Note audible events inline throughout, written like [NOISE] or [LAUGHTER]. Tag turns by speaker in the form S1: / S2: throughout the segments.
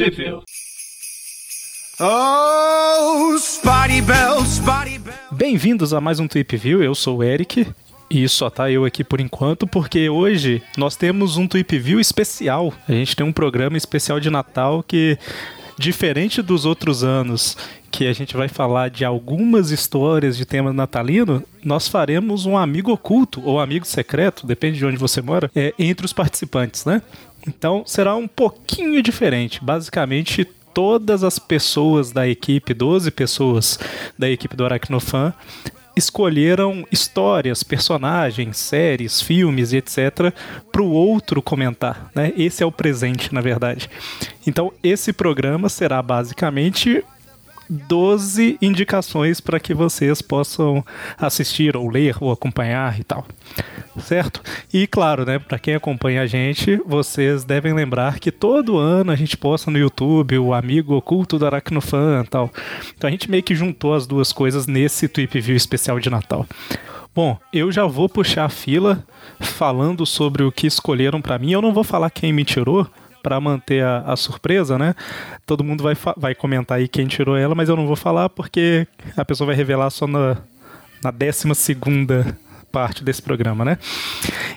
S1: Sheffield.
S2: Oh, Spotty Bell, Spotty Bell.
S3: Bem-vindos a mais um Tweep View. Eu sou o Eric. E só tá eu aqui por enquanto, porque hoje nós temos um Tweep View especial. A gente tem um programa especial de Natal que, diferente dos outros anos, que a gente vai falar de algumas histórias de tema natalino, nós faremos um amigo oculto ou amigo secreto, depende de onde você mora, é, entre os participantes, né? Então será um pouquinho diferente. Basicamente, todas as pessoas da equipe, 12 pessoas da equipe do Aracnofan, escolheram histórias, personagens, séries, filmes e etc. para o outro comentar. Né? Esse é o presente, na verdade. Então, esse programa será basicamente 12 indicações para que vocês possam assistir ou ler ou acompanhar e tal. Certo? E claro, né, para quem acompanha a gente, vocês devem lembrar que todo ano a gente posta no YouTube o amigo oculto do Aracnofan e tal. Então a gente meio que juntou as duas coisas nesse Tweep View especial de Natal. Bom, eu já vou puxar a fila falando sobre o que escolheram para mim. Eu não vou falar quem me tirou, para manter a, a, surpresa, né? Todo mundo vai, vai comentar aí quem tirou ela, mas eu não vou falar porque a pessoa vai revelar só na, na 12 segunda parte desse programa, né?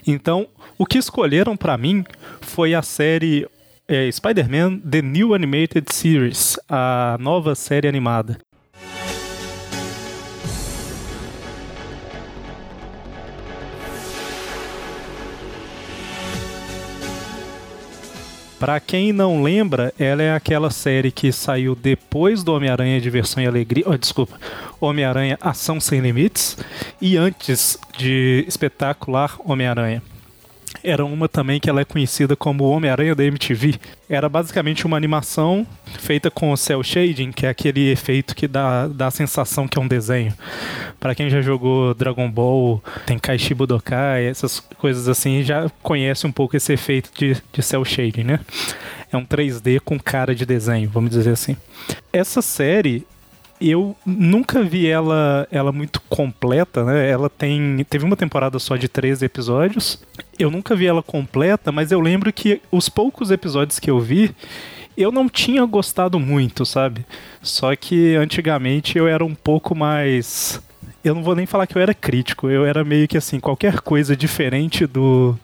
S3: Então, o que escolheram para mim foi a série é, Spider-Man The New Animated Series, a nova série animada. Para quem não lembra, ela é aquela série que saiu depois do Homem-Aranha Diversão e Alegria. Oh, desculpa. Homem-Aranha Ação Sem Limites e antes de Espetacular Homem-Aranha era uma também que ela é conhecida como Homem-Aranha da MTV. Era basicamente uma animação feita com cel shading, que é aquele efeito que dá, dá a sensação que é um desenho. Para quem já jogou Dragon Ball, tem Kaishi Budokai, essas coisas assim, já conhece um pouco esse efeito de, de cel shading, né? É um 3D com cara de desenho, vamos dizer assim. Essa série eu nunca vi ela, ela muito completa, né? Ela tem. Teve uma temporada só de 13 episódios. Eu nunca vi ela completa, mas eu lembro que os poucos episódios que eu vi, eu não tinha gostado muito, sabe? Só que antigamente eu era um pouco mais. Eu não vou nem falar que eu era crítico, eu era meio que assim, qualquer coisa diferente do,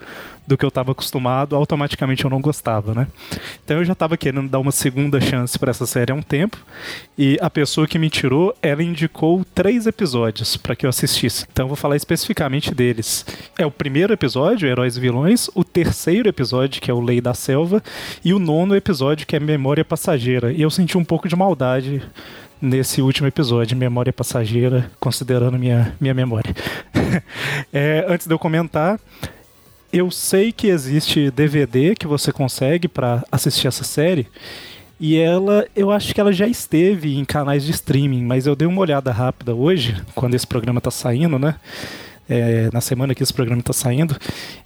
S3: do que eu estava acostumado, automaticamente eu não gostava, né? Então eu já estava querendo dar uma segunda chance para essa série há um tempo e a pessoa que me tirou, ela indicou três episódios para que eu assistisse. Então eu vou falar especificamente deles. É o primeiro episódio, Heróis e Vilões, o terceiro episódio, que é o Lei da Selva, e o nono episódio, que é Memória Passageira. E eu senti um pouco de maldade nesse último episódio, Memória Passageira, considerando minha, minha memória. [LAUGHS] é, antes de eu comentar, eu sei que existe DVD que você consegue para assistir essa série. E ela, eu acho que ela já esteve em canais de streaming, mas eu dei uma olhada rápida hoje, quando esse programa tá saindo, né? É, na semana que esse programa está saindo,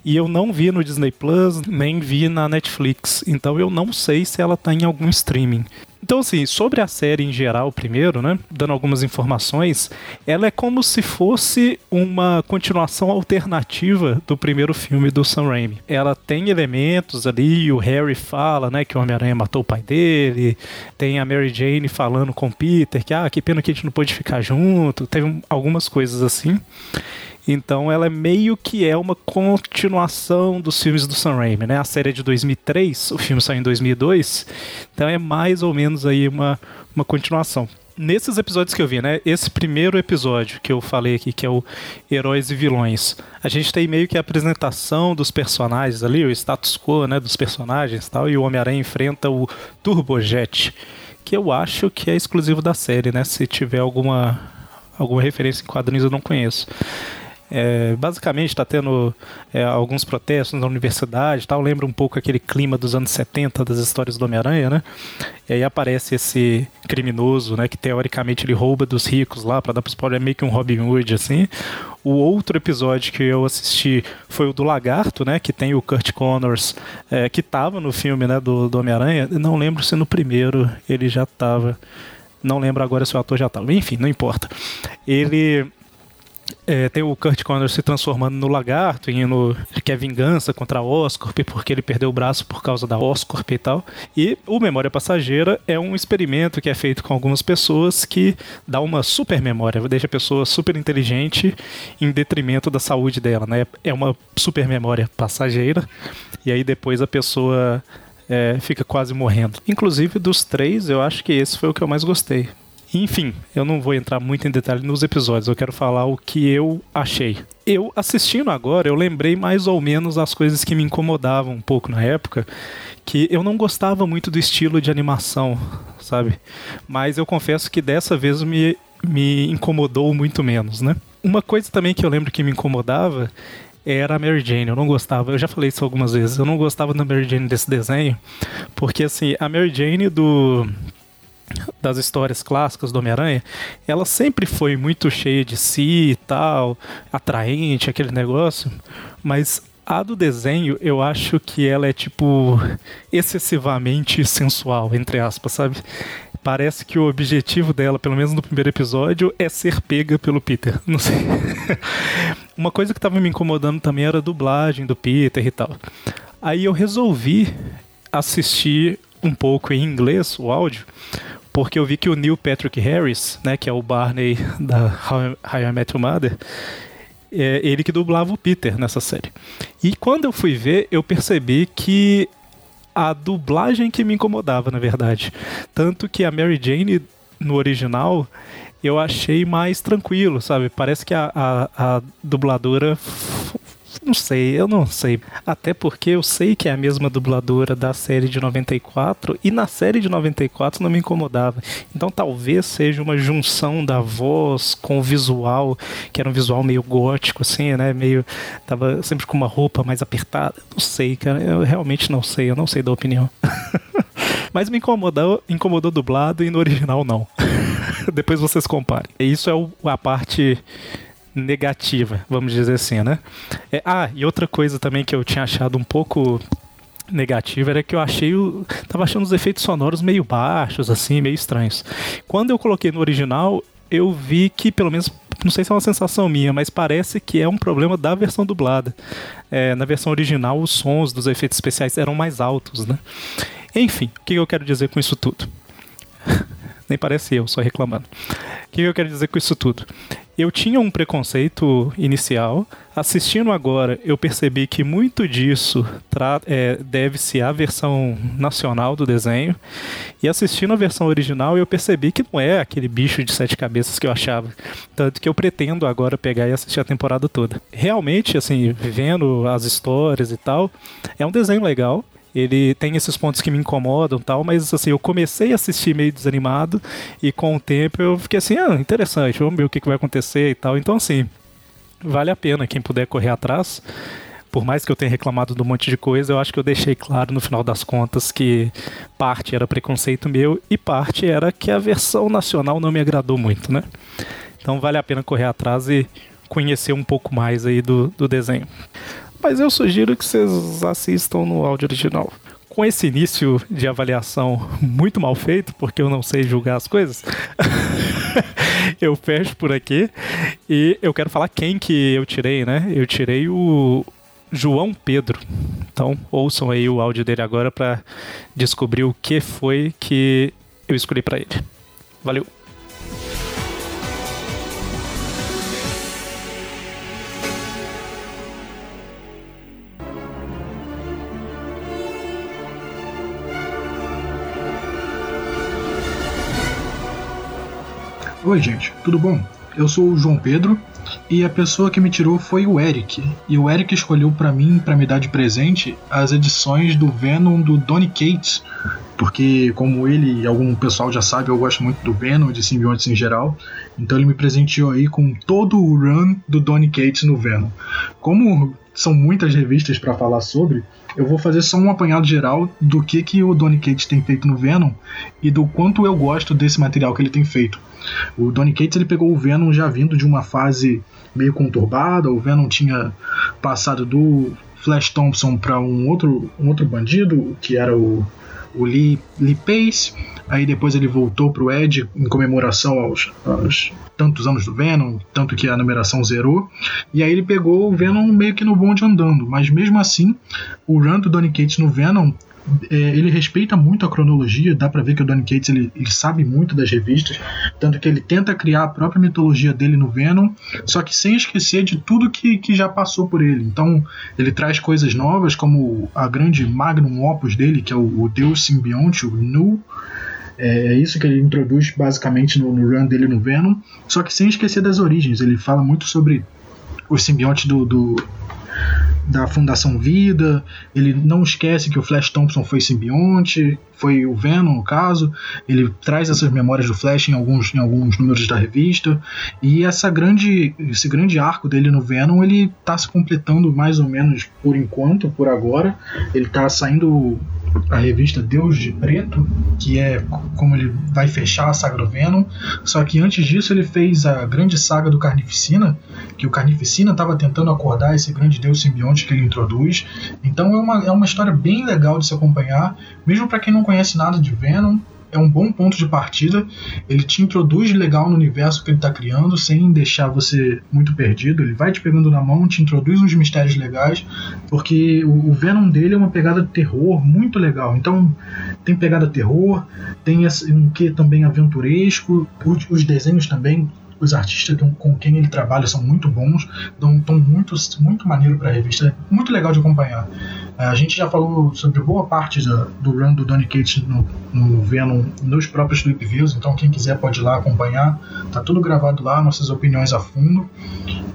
S3: e eu não vi no Disney Plus, nem vi na Netflix, então eu não sei se ela está em algum streaming. Então, assim, sobre a série em geral, primeiro, né? Dando algumas informações, ela é como se fosse uma continuação alternativa do primeiro filme do Sam Raimi. Ela tem elementos ali, o Harry fala, né, que o Homem-Aranha matou o pai dele, tem a Mary Jane falando com o Peter que, ah, que pena que a gente não pôde ficar junto, teve algumas coisas assim. Então ela é meio que é uma continuação dos filmes do Sam Raimi, né? A série é de 2003, o filme saiu em 2002, então é mais ou menos aí uma, uma continuação. Nesses episódios que eu vi, né? Esse primeiro episódio que eu falei aqui, que é o Heróis e Vilões, a gente tem meio que a apresentação dos personagens ali, o status quo, né, dos personagens e tal, e o Homem-Aranha enfrenta o Turbojet, que eu acho que é exclusivo da série, né? Se tiver alguma alguma referência em quadrinhos eu não conheço. É, basicamente está tendo é, alguns protestos na universidade tal, lembra um pouco aquele clima dos anos 70 das histórias do Homem-Aranha, né? E aí aparece esse criminoso, né, que teoricamente ele rouba dos ricos lá para dar para os pobres, é meio que um Robin Hood assim. O outro episódio que eu assisti foi o do Lagarto, né, que tem o Kurt Connors, é, que estava no filme, né, do, do Homem-Aranha. Não lembro se no primeiro ele já estava. Não lembro agora se o ator já estava. Enfim, não importa. Ele é, tem o Kurt Connors se transformando no lagarto e no, que é vingança contra a Oscorp porque ele perdeu o braço por causa da Oscorp e tal. E o Memória Passageira é um experimento que é feito com algumas pessoas que dá uma super memória, deixa a pessoa super inteligente em detrimento da saúde dela, né? É uma super memória passageira e aí depois a pessoa é, fica quase morrendo. Inclusive dos três, eu acho que esse foi o que eu mais gostei. Enfim, eu não vou entrar muito em detalhe nos episódios, eu quero falar o que eu achei. Eu, assistindo agora, eu lembrei mais ou menos as coisas que me incomodavam um pouco na época, que eu não gostava muito do estilo de animação, sabe? Mas eu confesso que dessa vez me, me incomodou muito menos, né? Uma coisa também que eu lembro que me incomodava era a Mary Jane. Eu não gostava, eu já falei isso algumas vezes, eu não gostava da Mary Jane desse desenho, porque assim, a Mary Jane do das histórias clássicas do Homem-Aranha, ela sempre foi muito cheia de si e tal, atraente, aquele negócio, mas a do desenho, eu acho que ela é tipo excessivamente sensual, entre aspas, sabe? Parece que o objetivo dela, pelo menos no primeiro episódio, é ser pega pelo Peter. [LAUGHS] Não sei. Uma coisa que tava me incomodando também era a dublagem do Peter e tal. Aí eu resolvi assistir um pouco em inglês o áudio, porque eu vi que o Neil Patrick Harris, né, que é o Barney da How I Met Your Mother, é ele que dublava o Peter nessa série. E quando eu fui ver, eu percebi que a dublagem que me incomodava, na verdade. Tanto que a Mary Jane no original eu achei mais tranquilo, sabe? Parece que a, a, a dubladora não sei, eu não sei. Até porque eu sei que é a mesma dubladora da série de 94 e na série de 94 não me incomodava. Então talvez seja uma junção da voz com o visual, que era um visual meio gótico, assim, né? Meio. Tava sempre com uma roupa mais apertada. Não sei, cara. Eu realmente não sei, eu não sei da opinião. [LAUGHS] Mas me incomodou, incomodou dublado e no original não. [LAUGHS] Depois vocês comparem. Isso é a parte negativa, vamos dizer assim, né? É, ah, e outra coisa também que eu tinha achado um pouco negativa era que eu achei o, tava achando os efeitos sonoros meio baixos assim, meio estranhos. Quando eu coloquei no original, eu vi que pelo menos não sei se é uma sensação minha, mas parece que é um problema da versão dublada. É, na versão original, os sons dos efeitos especiais eram mais altos, né? Enfim, o que eu quero dizer com isso tudo? [LAUGHS] Nem parece eu, só reclamando. O que eu quero dizer com isso tudo? Eu tinha um preconceito inicial. Assistindo agora, eu percebi que muito disso é, deve-se à versão nacional do desenho. E assistindo a versão original, eu percebi que não é aquele bicho de sete cabeças que eu achava. Tanto que eu pretendo agora pegar e assistir a temporada toda. Realmente, assim, vendo as histórias e tal, é um desenho legal ele tem esses pontos que me incomodam tal, mas assim, eu comecei a assistir meio desanimado e com o tempo eu fiquei assim, ah, interessante, vamos ver o que, que vai acontecer e tal. Então, assim, vale a pena quem puder correr atrás. Por mais que eu tenha reclamado de um monte de coisa, eu acho que eu deixei claro no final das contas que parte era preconceito meu e parte era que a versão nacional não me agradou muito, né? Então vale a pena correr atrás e conhecer um pouco mais aí do, do desenho mas eu sugiro que vocês assistam no áudio original. Com esse início de avaliação muito mal feito, porque eu não sei julgar as coisas, [LAUGHS] eu fecho por aqui e eu quero falar quem que eu tirei, né? Eu tirei o João Pedro. Então, ouçam aí o áudio dele agora para descobrir o que foi que eu escolhi para ele. Valeu!
S1: Oi, gente, tudo bom? Eu sou o João Pedro e a pessoa que me tirou foi o Eric. E o Eric escolheu para mim, para me dar de presente, as edições do Venom do Donny Cates, porque como ele e algum pessoal já sabe, eu gosto muito do Venom e de simbiontes em geral. Então ele me presenteou aí com todo o run do Donny Cates no Venom. Como são muitas revistas para falar sobre, eu vou fazer só um apanhado geral do que que o Donny Cates tem feito no Venom e do quanto eu gosto desse material que ele tem feito. O Donny Cates ele pegou o Venom já vindo de uma fase meio conturbada, o Venom tinha passado do Flash Thompson para um outro, um outro bandido, que era o, o Lee, Lee Pace. aí depois ele voltou pro Ed em comemoração aos, aos tantos anos do Venom, tanto que a numeração zerou, e aí ele pegou o Venom meio que no bonde andando, mas mesmo assim, o run do Donny Cates no Venom é, ele respeita muito a cronologia, dá para ver que o Donny Cates ele, ele, sabe muito das revistas, tanto que ele tenta criar a própria mitologia dele no Venom, só que sem esquecer de tudo que, que já passou por ele. Então ele traz coisas novas, como a grande magnum opus dele, que é o, o Deus Simbionte, o Nu. É, é isso que ele introduz basicamente no, no run dele no Venom, só que sem esquecer das origens. Ele fala muito sobre o simbionte do, do da Fundação Vida, ele não esquece que o Flash Thompson foi simbionte, foi o Venom no caso, ele traz essas memórias do Flash em alguns, em alguns números da revista, e essa grande, esse grande arco dele no Venom, ele está se completando mais ou menos por enquanto, por agora, ele está saindo a revista Deus de Preto, que é como ele vai fechar a saga do Venom. Só que antes disso ele fez a grande saga do Carnificina, que o Carnificina estava tentando acordar esse grande deus simbionte que ele introduz. Então é uma, é uma história bem legal de se acompanhar, mesmo para quem não conhece nada de Venom é um bom ponto de partida. Ele te introduz legal no universo que ele está criando, sem deixar você muito perdido. Ele vai te pegando na mão, te introduz uns mistérios legais, porque o Venom dele é uma pegada de terror muito legal. Então, tem pegada terror, tem um que também aventuresco, os desenhos também os artistas com quem ele trabalha são muito bons, dão um tom muito, muito maneiro para a revista, muito legal de acompanhar. É, a gente já falou sobre boa parte da, do run do Donny Cates no, no Venom nos próprios Flip Views, então quem quiser pode ir lá acompanhar. Tá tudo gravado lá, nossas opiniões a fundo.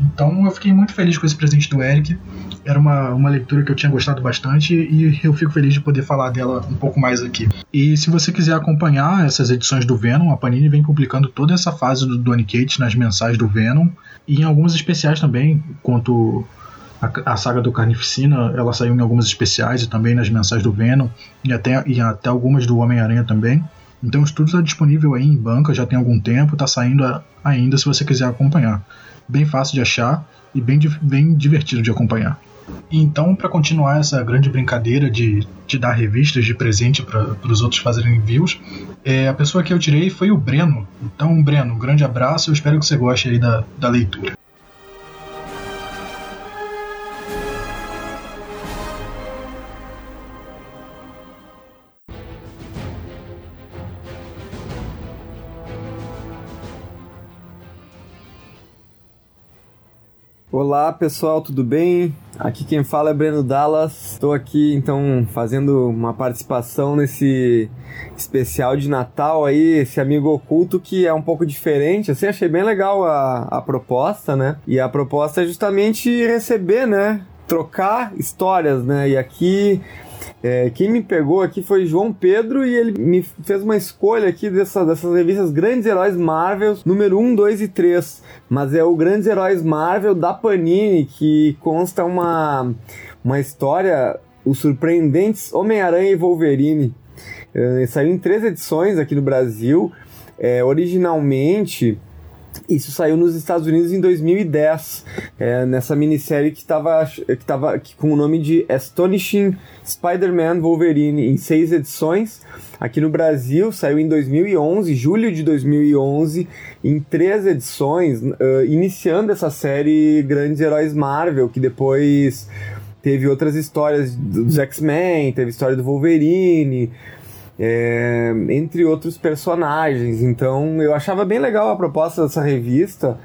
S1: Então eu fiquei muito feliz com esse presente do Eric. Era uma, uma leitura que eu tinha gostado bastante e eu fico feliz de poder falar dela um pouco mais aqui. E se você quiser acompanhar essas edições do Venom, a Panini vem publicando toda essa fase do Donny Cates nas mensais do Venom e em algumas especiais também, quanto a, a, saga do Carnificina, ela saiu em algumas especiais e também nas mensais do Venom e até, e até algumas do Homem-Aranha também. Então isso tudo está disponível aí em banca, já tem algum tempo, está saindo ainda se você quiser acompanhar. Bem fácil de achar e bem, bem divertido de acompanhar. Então, para continuar essa grande brincadeira de, de dar revistas de presente para os outros fazerem envios, é, a pessoa que eu tirei foi o Breno. Então, Breno, um grande abraço, eu espero que você goste aí da, da leitura.
S4: Olá pessoal, tudo bem? Aqui quem fala é Breno Dallas. Estou aqui então fazendo uma participação nesse especial de Natal aí, esse amigo oculto que é um pouco diferente. Assim, achei bem legal a, a proposta, né? E a proposta é justamente receber, né? Trocar histórias, né? E aqui é, quem me pegou aqui foi João Pedro e ele me fez uma escolha aqui dessa, dessas revistas Grandes Heróis Marvel, número 1, 2 e 3. Mas é o Grandes Heróis Marvel da Panini, que consta uma, uma história, os surpreendentes Homem-Aranha e Wolverine. É, saiu em três edições aqui no Brasil. É, originalmente isso saiu nos Estados Unidos em 2010, é, nessa minissérie que estava que tava com o nome de Astonishing Spider-Man Wolverine, em seis edições. Aqui no Brasil saiu em 2011, julho de 2011, em três edições, uh, iniciando essa série Grandes Heróis Marvel, que depois teve outras histórias dos X-Men, teve história do Wolverine, é, entre outros personagens. Então eu achava bem legal a proposta dessa revista.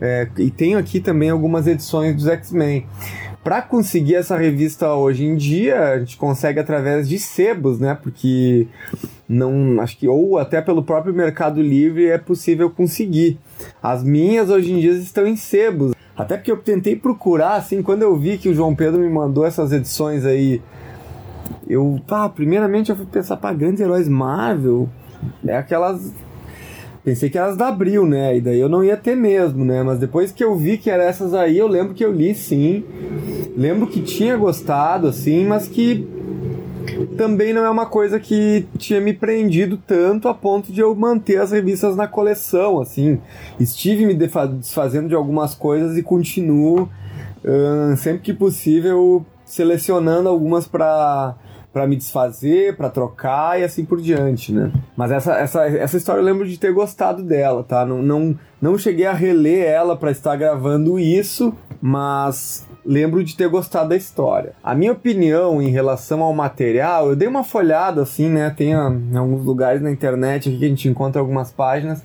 S4: É, e tenho aqui também algumas edições dos X-Men. Para conseguir essa revista hoje em dia, a gente consegue através de sebos, né? Porque não acho que ou até pelo próprio Mercado Livre é possível conseguir. As minhas hoje em dia estão em sebos. Até porque eu tentei procurar, assim, quando eu vi que o João Pedro me mandou essas edições aí eu, pá, primeiramente eu fui pensar, pá, grandes heróis Marvel, é aquelas. Pensei que elas da Abril, né? E daí eu não ia ter mesmo, né? Mas depois que eu vi que eram essas aí, eu lembro que eu li sim. Lembro que tinha gostado, assim, mas que também não é uma coisa que tinha me prendido tanto a ponto de eu manter as revistas na coleção, assim. Estive me desfazendo de algumas coisas e continuo, sempre que possível, selecionando algumas para para me desfazer, para trocar e assim por diante, né? Mas essa, essa, essa história eu lembro de ter gostado dela, tá? Não, não, não cheguei a reler ela para estar gravando isso, mas lembro de ter gostado da história. A minha opinião em relação ao material, eu dei uma folhada assim, né? Tem em alguns lugares na internet aqui que a gente encontra algumas páginas.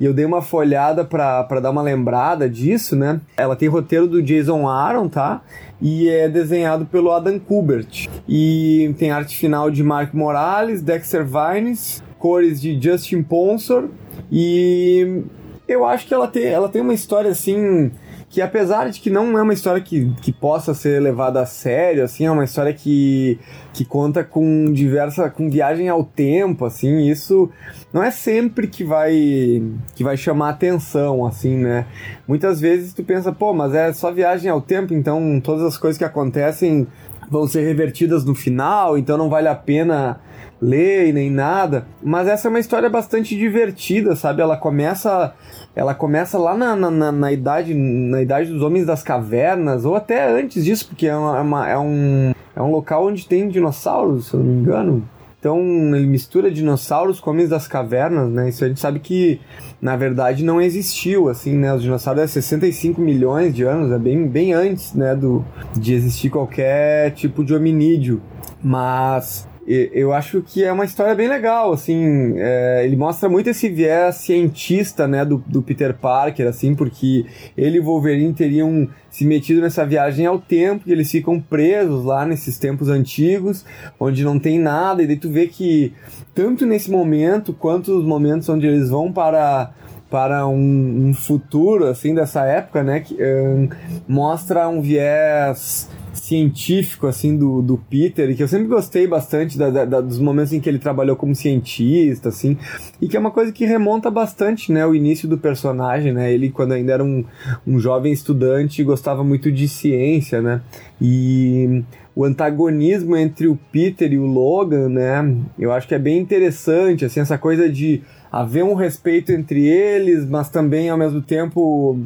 S4: E eu dei uma folhada para dar uma lembrada disso, né? Ela tem roteiro do Jason Aaron, tá? E é desenhado pelo Adam Kubert. E tem arte final de Mark Morales, Dexter Vines, cores de Justin Ponsor. E eu acho que ela tem, ela tem uma história assim que apesar de que não é uma história que, que possa ser levada a sério, assim, é uma história que, que conta com diversa, com viagem ao tempo, assim, isso não é sempre que vai que vai chamar atenção, assim, né? Muitas vezes tu pensa, pô, mas é só viagem ao tempo, então todas as coisas que acontecem vão ser revertidas no final, então não vale a pena ler nem nada. Mas essa é uma história bastante divertida, sabe? Ela começa ela começa lá na, na, na, idade na idade dos homens das cavernas ou até antes disso, porque é, uma, é, uma, é um é um local onde tem dinossauros, se eu não me engano. Então ele mistura dinossauros com homens das cavernas, né? Isso a gente sabe que na verdade não existiu, assim, né? Os dinossauros é 65 milhões de anos, é bem, bem antes, né, do, de existir qualquer tipo de hominídeo. Mas eu acho que é uma história bem legal, assim, é, ele mostra muito esse viés cientista, né, do, do, Peter Parker, assim, porque ele e Wolverine teriam se metido nessa viagem ao tempo, e eles ficam presos lá nesses tempos antigos, onde não tem nada, e daí tu vê que, tanto nesse momento, quanto nos momentos onde eles vão para para um, um futuro, assim, dessa época, né, que um, mostra um viés científico, assim, do, do Peter, que eu sempre gostei bastante da, da, dos momentos em que ele trabalhou como cientista, assim, e que é uma coisa que remonta bastante, né, o início do personagem, né, ele quando ainda era um, um jovem estudante gostava muito de ciência, né, e o antagonismo entre o Peter e o Logan, né, eu acho que é bem interessante, assim, essa coisa de haver um respeito entre eles, mas também ao mesmo tempo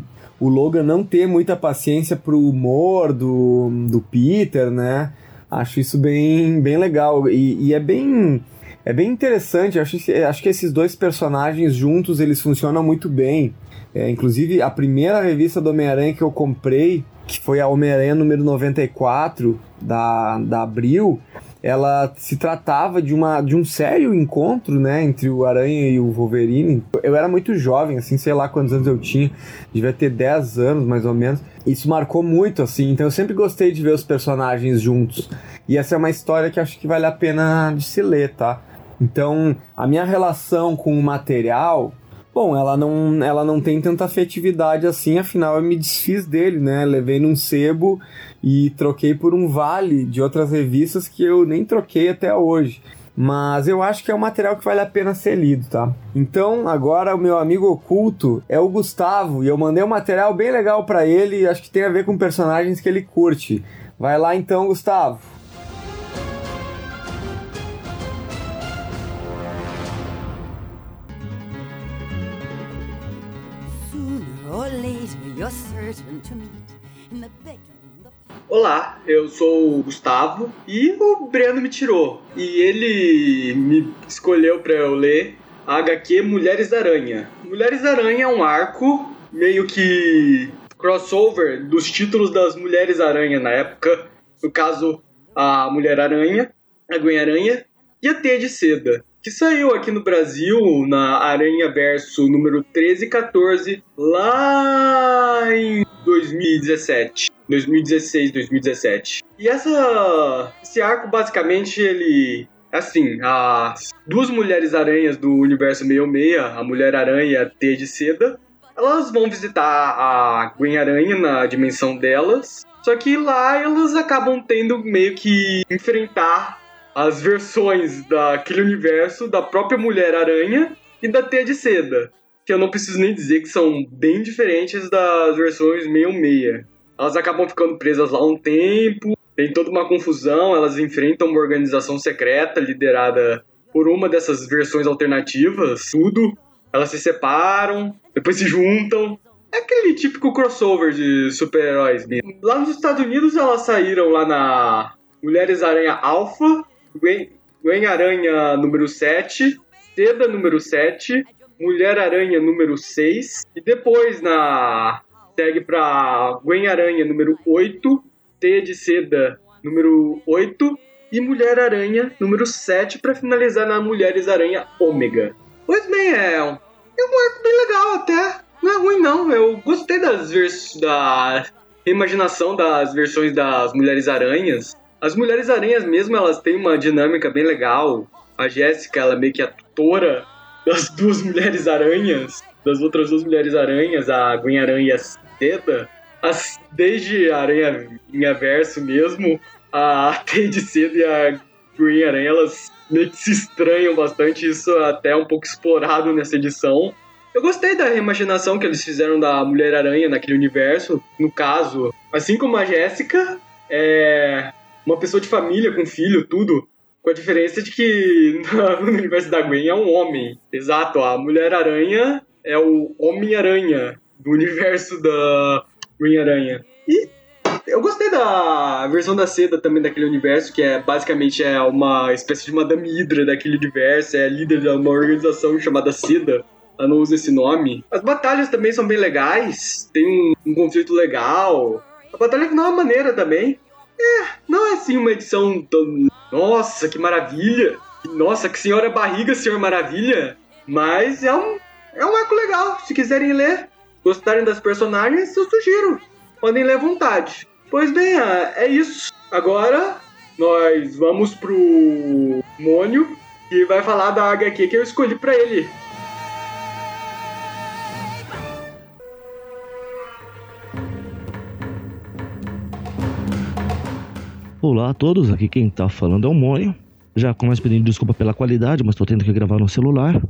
S4: o Logan não ter muita paciência pro humor do, do Peter, né? Acho isso bem, bem legal. E, e é bem. É bem interessante, acho, acho que esses dois personagens juntos eles funcionam muito bem. É, inclusive, a primeira revista do Homem-Aranha que eu comprei, que foi a Homem-Aranha número 94 da, da Abril, ela se tratava de, uma, de um sério encontro, né, entre o Aranha e o Wolverine. Eu era muito jovem, assim, sei lá quantos anos eu tinha, devia ter 10 anos mais ou menos. Isso marcou muito, assim, então eu sempre gostei de ver os personagens juntos. E essa é uma história que acho que vale a pena de se ler, tá? Então, a minha relação com o material Bom, ela não, ela não tem tanta afetividade assim, afinal eu me desfiz dele, né? Levei num sebo e troquei por um vale de outras revistas que eu nem troquei até hoje. Mas eu acho que é um material que vale a pena ser lido, tá? Então, agora o meu amigo oculto é o Gustavo e eu mandei um material bem legal para ele, acho que tem a ver com personagens que ele curte. Vai lá então, Gustavo.
S5: Olá, eu sou o Gustavo e o Breno me tirou. E ele me escolheu para eu ler a HQ Mulheres da Aranha. Mulheres da Aranha é um arco meio que crossover dos títulos das Mulheres Aranha na época. No caso, a Mulher Aranha, a Gwen Aranha e a Teia de Seda que saiu aqui no Brasil na Aranha Verso número 13 e 14, lá em 2017. 2016, 2017. E essa, esse arco, basicamente, ele assim, as duas mulheres aranhas do universo 66, a Mulher Aranha e a T de Seda, elas vão visitar a Gwen Aranha na dimensão delas. Só que lá elas acabam tendo meio que enfrentar as versões daquele universo da própria Mulher-Aranha e da Teia de Seda. Que eu não preciso nem dizer que são bem diferentes das versões meio-meia. Elas acabam ficando presas lá um tempo, tem toda uma confusão, elas enfrentam uma organização secreta liderada por uma dessas versões alternativas, tudo. Elas se separam, depois se juntam. É aquele típico crossover de super-heróis. Lá nos Estados Unidos elas saíram lá na Mulheres Aranha Alpha, Gwen, Aranha número 7, Seda número 7, Mulher Aranha número 6 e depois na segue para Gwen Aranha número 8, Teia de Seda número 8 e Mulher Aranha número 7 para finalizar na Mulheres Aranha Ômega. Pois bem, é é um arco bem legal até. Não é ruim não, eu gostei das vers da reimaginação das versões das Mulheres Aranhas. As Mulheres Aranhas mesmo, elas têm uma dinâmica bem legal. A Jéssica, ela é meio que a tutora das [LAUGHS] duas Mulheres Aranhas, das outras duas Mulheres Aranhas, a Gwen Aranha e a Seda. As, desde a Aranha Verso mesmo, a Teia de Seda e a Green Aranha, elas meio que se estranham bastante, isso é até um pouco explorado nessa edição. Eu gostei da reimaginação que eles fizeram da Mulher-Aranha naquele universo. No caso, assim como a Jéssica, é uma pessoa de família, com filho, tudo. Com a diferença de que [LAUGHS] no universo da Gwen é um homem. Exato, a Mulher-Aranha é o Homem-Aranha do universo da Green-Aranha. E eu gostei da versão da Seda também daquele universo, que é basicamente é uma espécie de Madame Hydra daquele universo, é líder de uma organização chamada Seda. Ela não usa esse nome. As batalhas também são bem legais, tem um, um conflito legal. A batalha final é maneira também. É, não é assim uma edição tão. Nossa, que maravilha! Nossa, que senhora barriga, senhor maravilha! Mas é um, é um arco legal. Se quiserem ler, gostarem das personagens, eu sugiro. Podem ler à vontade. Pois bem, é isso. Agora nós vamos pro Mônio, que vai falar da HQ que eu escolhi para ele.
S6: Olá a todos, aqui quem tá falando é o Mônio. Já começo pedindo desculpa pela qualidade, mas tô tendo que gravar no celular.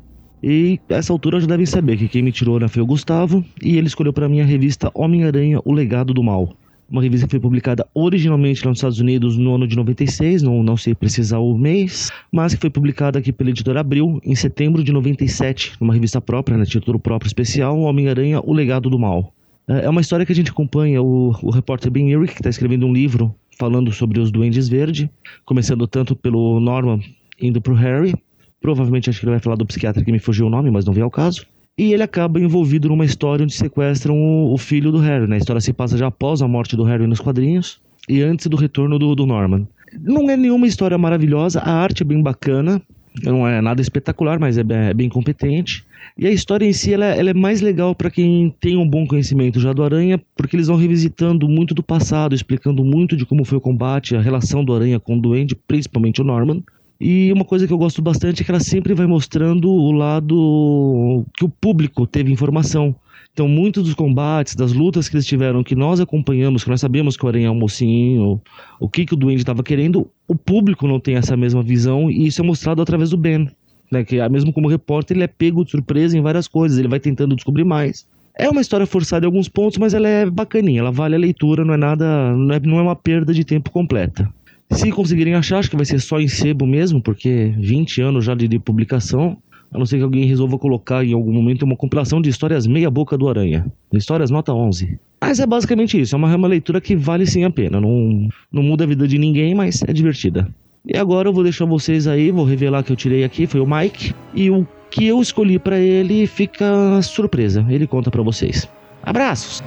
S6: E essa altura já devem saber que quem me tirou né, foi o Gustavo, e ele escolheu para mim a revista Homem-Aranha: O Legado do Mal. Uma revista que foi publicada originalmente lá nos Estados Unidos no ano de 96, não, não sei precisar o mês, mas que foi publicada aqui pela editora Abril em setembro de 97, numa revista própria, né, título próprio especial, Homem-Aranha: O Legado do Mal. É uma história que a gente acompanha o, o repórter Ben Urich, que está escrevendo um livro falando sobre os Duendes Verde, começando tanto pelo Norman indo pro Harry. Provavelmente acho que ele vai falar do psiquiatra que me fugiu o nome, mas não veio ao caso. E ele acaba envolvido numa história onde sequestram o, o filho do Harry. Né? A história se passa já após a morte do Harry nos quadrinhos e antes do retorno do, do Norman. Não é nenhuma história maravilhosa, a arte é bem bacana, não é nada espetacular, mas é, é bem competente. E a história em si ela, ela é mais legal para quem tem um bom conhecimento já do Aranha, porque eles vão revisitando muito do passado, explicando muito de como foi o combate, a relação do Aranha com o Duende, principalmente o Norman. E uma coisa que eu gosto bastante é que ela sempre vai mostrando o lado que o público teve informação. Então, muitos dos combates, das lutas que eles tiveram, que nós acompanhamos, que nós sabemos que o Aranha é um mocinho, o que, que o Duende estava querendo, o público não tem essa mesma visão e isso é mostrado através do Ben. Né, que mesmo como repórter, ele é pego de surpresa em várias coisas, ele vai tentando descobrir mais. É uma história forçada em alguns pontos, mas ela é bacaninha, ela vale a leitura, não é nada, não é, não é uma perda de tempo completa. Se conseguirem achar, acho que vai ser só em sebo mesmo, porque 20 anos já de, de publicação, a não ser que alguém resolva colocar em algum momento uma compilação de histórias meia boca do Aranha. Histórias nota 11. Mas é basicamente isso, é uma, é uma leitura que vale sim a pena. Não, não muda a vida de ninguém, mas é divertida. E agora eu vou deixar vocês aí, vou revelar que eu tirei aqui, foi o Mike. E o que eu escolhi para ele fica surpresa. Ele conta para vocês. Abraços!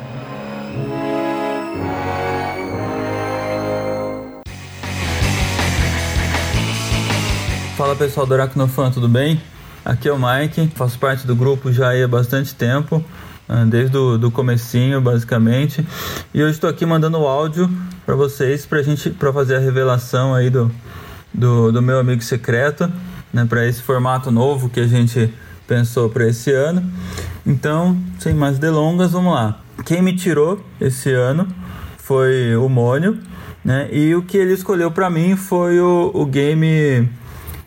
S7: Fala pessoal do Aracnofan, tudo bem? Aqui é o Mike, faço parte do grupo já há bastante tempo, ah, desde o do comecinho basicamente, e hoje estou aqui mandando o áudio para vocês para gente para fazer a revelação aí do, do, do meu amigo secreto, né, para esse formato novo que a gente pensou para esse ano. Então, sem mais delongas, vamos lá. Quem me tirou esse ano foi o Mônio, né? E o que ele escolheu para mim foi o, o game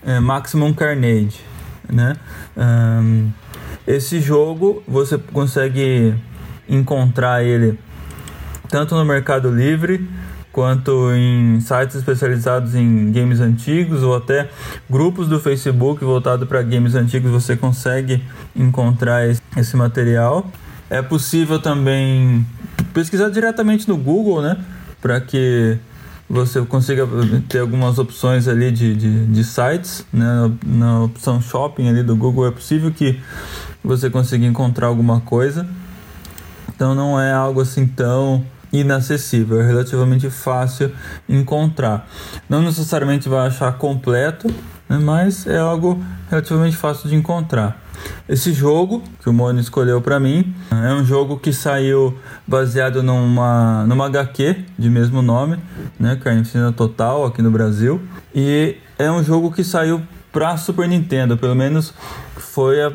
S7: é, Maximum Carnage, né? Um, esse jogo você consegue encontrar ele tanto no Mercado Livre quanto em sites especializados em games antigos ou até grupos do Facebook voltado para games antigos você consegue encontrar esse material. É possível também pesquisar diretamente no Google, né, para que você consiga ter algumas opções ali de, de, de sites, né? Na opção shopping ali do Google é possível que você consiga encontrar alguma coisa. Então não é algo assim tão inacessível, é relativamente fácil encontrar. Não necessariamente vai achar completo, né? mas é algo relativamente fácil de encontrar. Esse jogo que o Moni escolheu para mim é um jogo que saiu baseado numa, numa HQ de mesmo nome, né, Carnificina Total aqui no Brasil, e é um jogo que saiu para Super Nintendo, pelo menos foi a,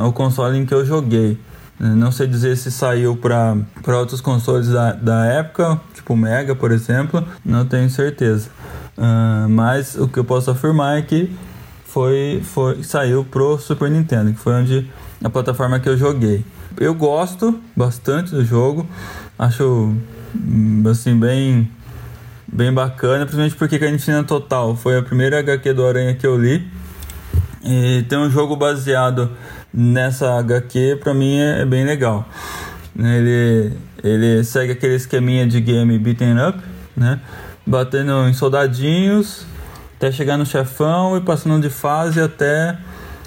S7: a, o console em que eu joguei. Não sei dizer se saiu para outros consoles da, da época, tipo Mega, por exemplo, não tenho certeza. Uh, mas o que eu posso afirmar é que foi, foi saiu pro Super Nintendo, que foi onde a plataforma que eu joguei. Eu gosto bastante do jogo, acho hum, assim bem bem bacana, principalmente porque Cantina Total foi a primeira HQ do Aranha que eu li. E tem um jogo baseado nessa HQ, pra mim é, é bem legal. Ele, ele segue aquele esqueminha de game beaten up, né? Batendo em soldadinhos até chegar no chefão e passando de fase até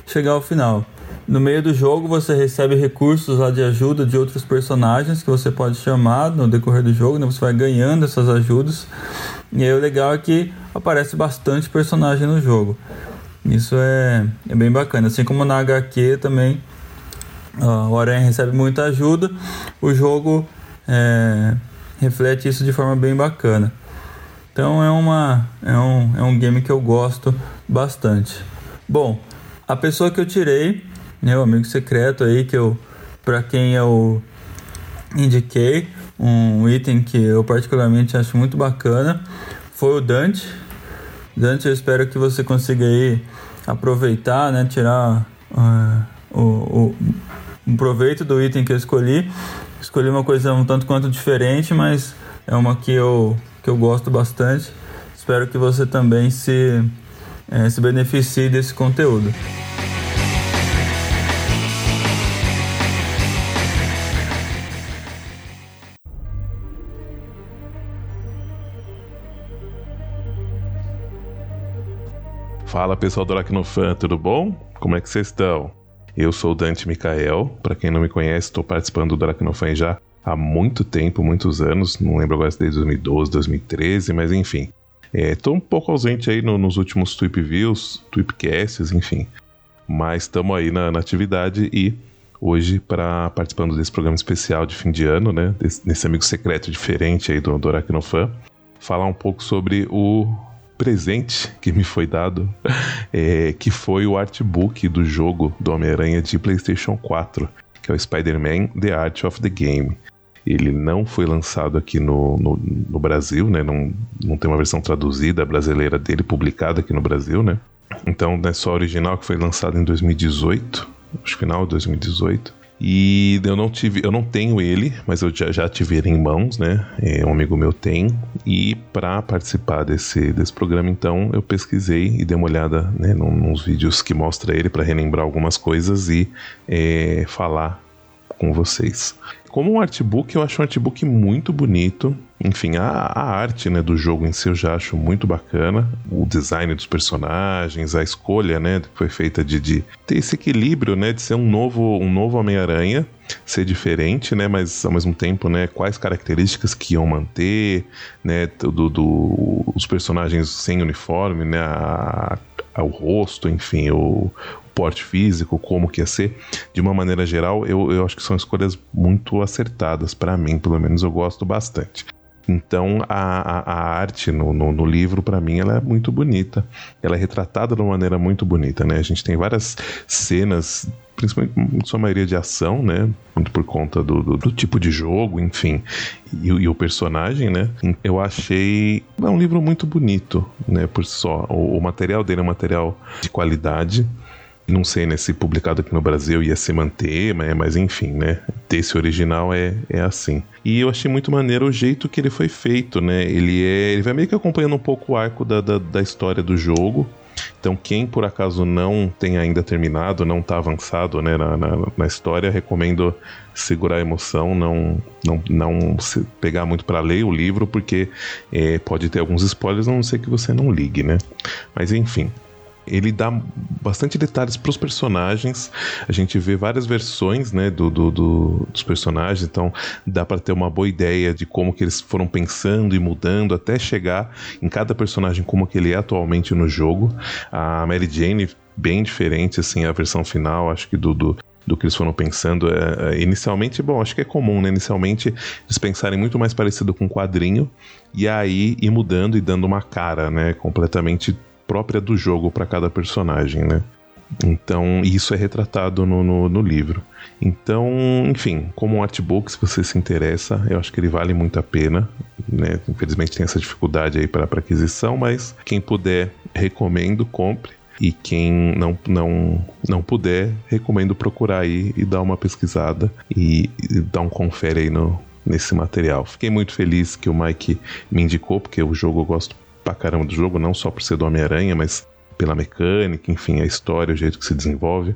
S7: chegar ao final. No meio do jogo você recebe recursos lá de ajuda de outros personagens que você pode chamar no decorrer do jogo, né? você vai ganhando essas ajudas. E aí o legal é que aparece bastante personagem no jogo. Isso é, é bem bacana. Assim como na HQ também ó, o Aranha recebe muita ajuda, o jogo é, reflete isso de forma bem bacana. Então é, uma, é, um, é um game que eu gosto bastante. Bom, a pessoa que eu tirei, né, o amigo secreto aí, que eu, para quem eu indiquei, um item que eu particularmente acho muito bacana, foi o Dante. Dante, eu espero que você consiga aí aproveitar, né, tirar uh, o, o, o proveito do item que eu escolhi. Escolhi uma coisa um tanto quanto diferente, mas é uma que eu que eu gosto bastante. Espero que você também se, é, se beneficie desse conteúdo.
S8: Fala pessoal do Aracnofan, tudo bom? Como é que vocês estão? Eu sou o Dante Mikael, para quem não me conhece, estou participando do Aracnofan já há muito tempo, muitos anos, não lembro agora se desde 2012, 2013, mas enfim. Estou é, um pouco ausente aí no, nos últimos Tweep Views, Tweepcasts, enfim. Mas estamos aí na, na, atividade e hoje, para participando desse programa especial de fim de ano, né? Desse, desse amigo secreto diferente aí do, do Aracnofan, falar um pouco sobre o presente que me foi dado, [LAUGHS] é, que foi o artbook do jogo do Homem-Aranha de PlayStation 4, que é o Spider-Man The Art of the Game. Ele não foi lançado aqui no, no, no, Brasil, né? Não, não tem uma versão traduzida brasileira dele publicada aqui no Brasil, né? Então é só original que foi lançado em 2018, acho final de 2018. E eu não tive, eu não tenho ele, mas eu já, já tive ele em mãos, né? É, um amigo meu tem. E para participar desse, desse programa, então, eu pesquisei e dei uma olhada né, nos vídeos que mostra ele para relembrar algumas coisas e é, falar com vocês. Como um artbook, eu acho um artbook muito bonito. Enfim, a, a, arte né, do jogo em si eu já acho muito bacana. O design dos personagens, a escolha né, que foi feita de, de ter esse equilíbrio né, de ser um novo, um novo Homem-Aranha, ser diferente, né, mas ao mesmo tempo né, quais características que iam manter, né, do, do, os personagens sem uniforme, né, a, o rosto, enfim, o, porte físico, como que ia ser, de uma maneira geral, eu, eu acho que são escolhas muito acertadas para mim, pelo menos eu gosto bastante. Então a, a, a arte no, no, no livro, para mim, ela é muito bonita. Ela é retratada de uma maneira muito bonita, né? A gente tem várias cenas, principalmente em sua maioria de ação, né? Muito por conta do, do, do tipo de jogo, enfim, e, e, o personagem, né? Eu achei é um livro muito bonito, né? Por só. O, o material dele é um material de qualidade não sei, né, se publicado aqui no Brasil ia se manter, mas, mas enfim, né? Esse original é, é assim. E eu achei muito maneiro o jeito que ele foi feito, né? Ele, é, ele vai meio que acompanhando um pouco o arco da, da, da história do jogo. Então, quem por acaso não tem ainda terminado, não está avançado né, na, na, na, história, recomendo segurar a emoção, não, não, não pegar muito para ler o livro, porque é, pode ter alguns spoilers, a não ser que você não ligue, né? Mas enfim, ele dá bastante detalhes para os personagens. A gente vê várias versões, né, do, do, do dos personagens, então dá para ter uma boa ideia de como que eles foram pensando e mudando até chegar em cada personagem como que ele é atualmente no jogo. A Mary Jane bem diferente assim a versão final, acho que do, do do que eles foram pensando. É, é, inicialmente, bom, acho que é comum, né? Inicialmente, eles pensarem muito mais parecido com um quadrinho, e aí ir mudando e dando uma cara, né? Completamente própria do jogo para cada personagem, né? Então, isso é retratado no, no, no, livro. Então, enfim, como um artbook, se você se interessa, eu acho que ele vale muito a pena. Né? Infelizmente tem essa dificuldade aí para aquisição, mas quem puder, recomendo, compre. E quem não, não, não puder, recomendo procurar aí e dar uma pesquisada e, e dar um confere aí no, nesse material. Fiquei muito feliz que o Mike me indicou, porque o jogo eu gosto pra caramba do jogo, não só por ser do Homem-Aranha, mas pela mecânica, enfim, a história, o jeito que se desenvolve.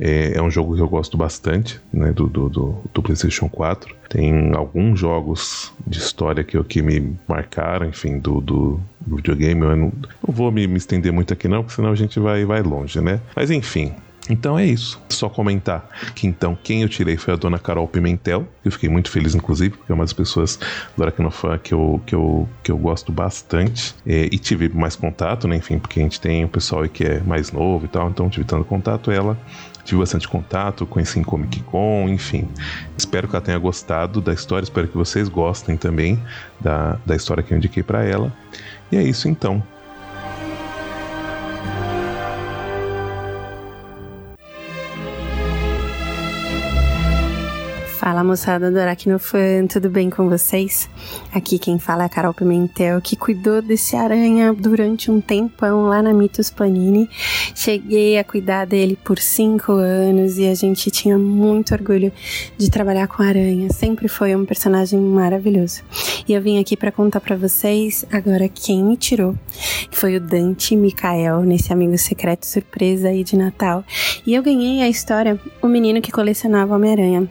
S8: É, é um jogo que eu gosto bastante, né, do, do, do, do, PlayStation 4. Tem alguns jogos de história que, que me marcaram, enfim, do, do videogame. Eu não, não vou me, me, estender muito aqui, não, porque senão a gente vai, vai longe, né? Mas enfim, então é isso. Só comentar que então quem eu tirei foi a dona Carol Pimentel. Eu fiquei muito feliz, inclusive, porque é uma das pessoas do Aracnofan que eu, que eu, que eu gosto bastante. É, e tive mais contato, né? Enfim, porque a gente tem o pessoal que é mais novo e tal, então tive tanto contato. Ela tive bastante contato, conheci em Comic Con, enfim. Espero que ela tenha gostado da história, espero que vocês gostem também da, da história que eu indiquei para ela. E é isso então.
S9: Fala moçada do Aracnofan, tudo bem com vocês? Aqui quem fala é a Carol Pimentel, que cuidou desse aranha durante um tempão lá na Mitos Panini. Cheguei a cuidar dele por cinco anos e a gente tinha muito orgulho de trabalhar com aranha. Sempre foi um personagem maravilhoso. E eu vim aqui para contar para vocês agora quem me tirou, foi o Dante Mikael, nesse amigo secreto surpresa aí de Natal. E eu ganhei a história O Menino que Colecionava Homem-Aranha.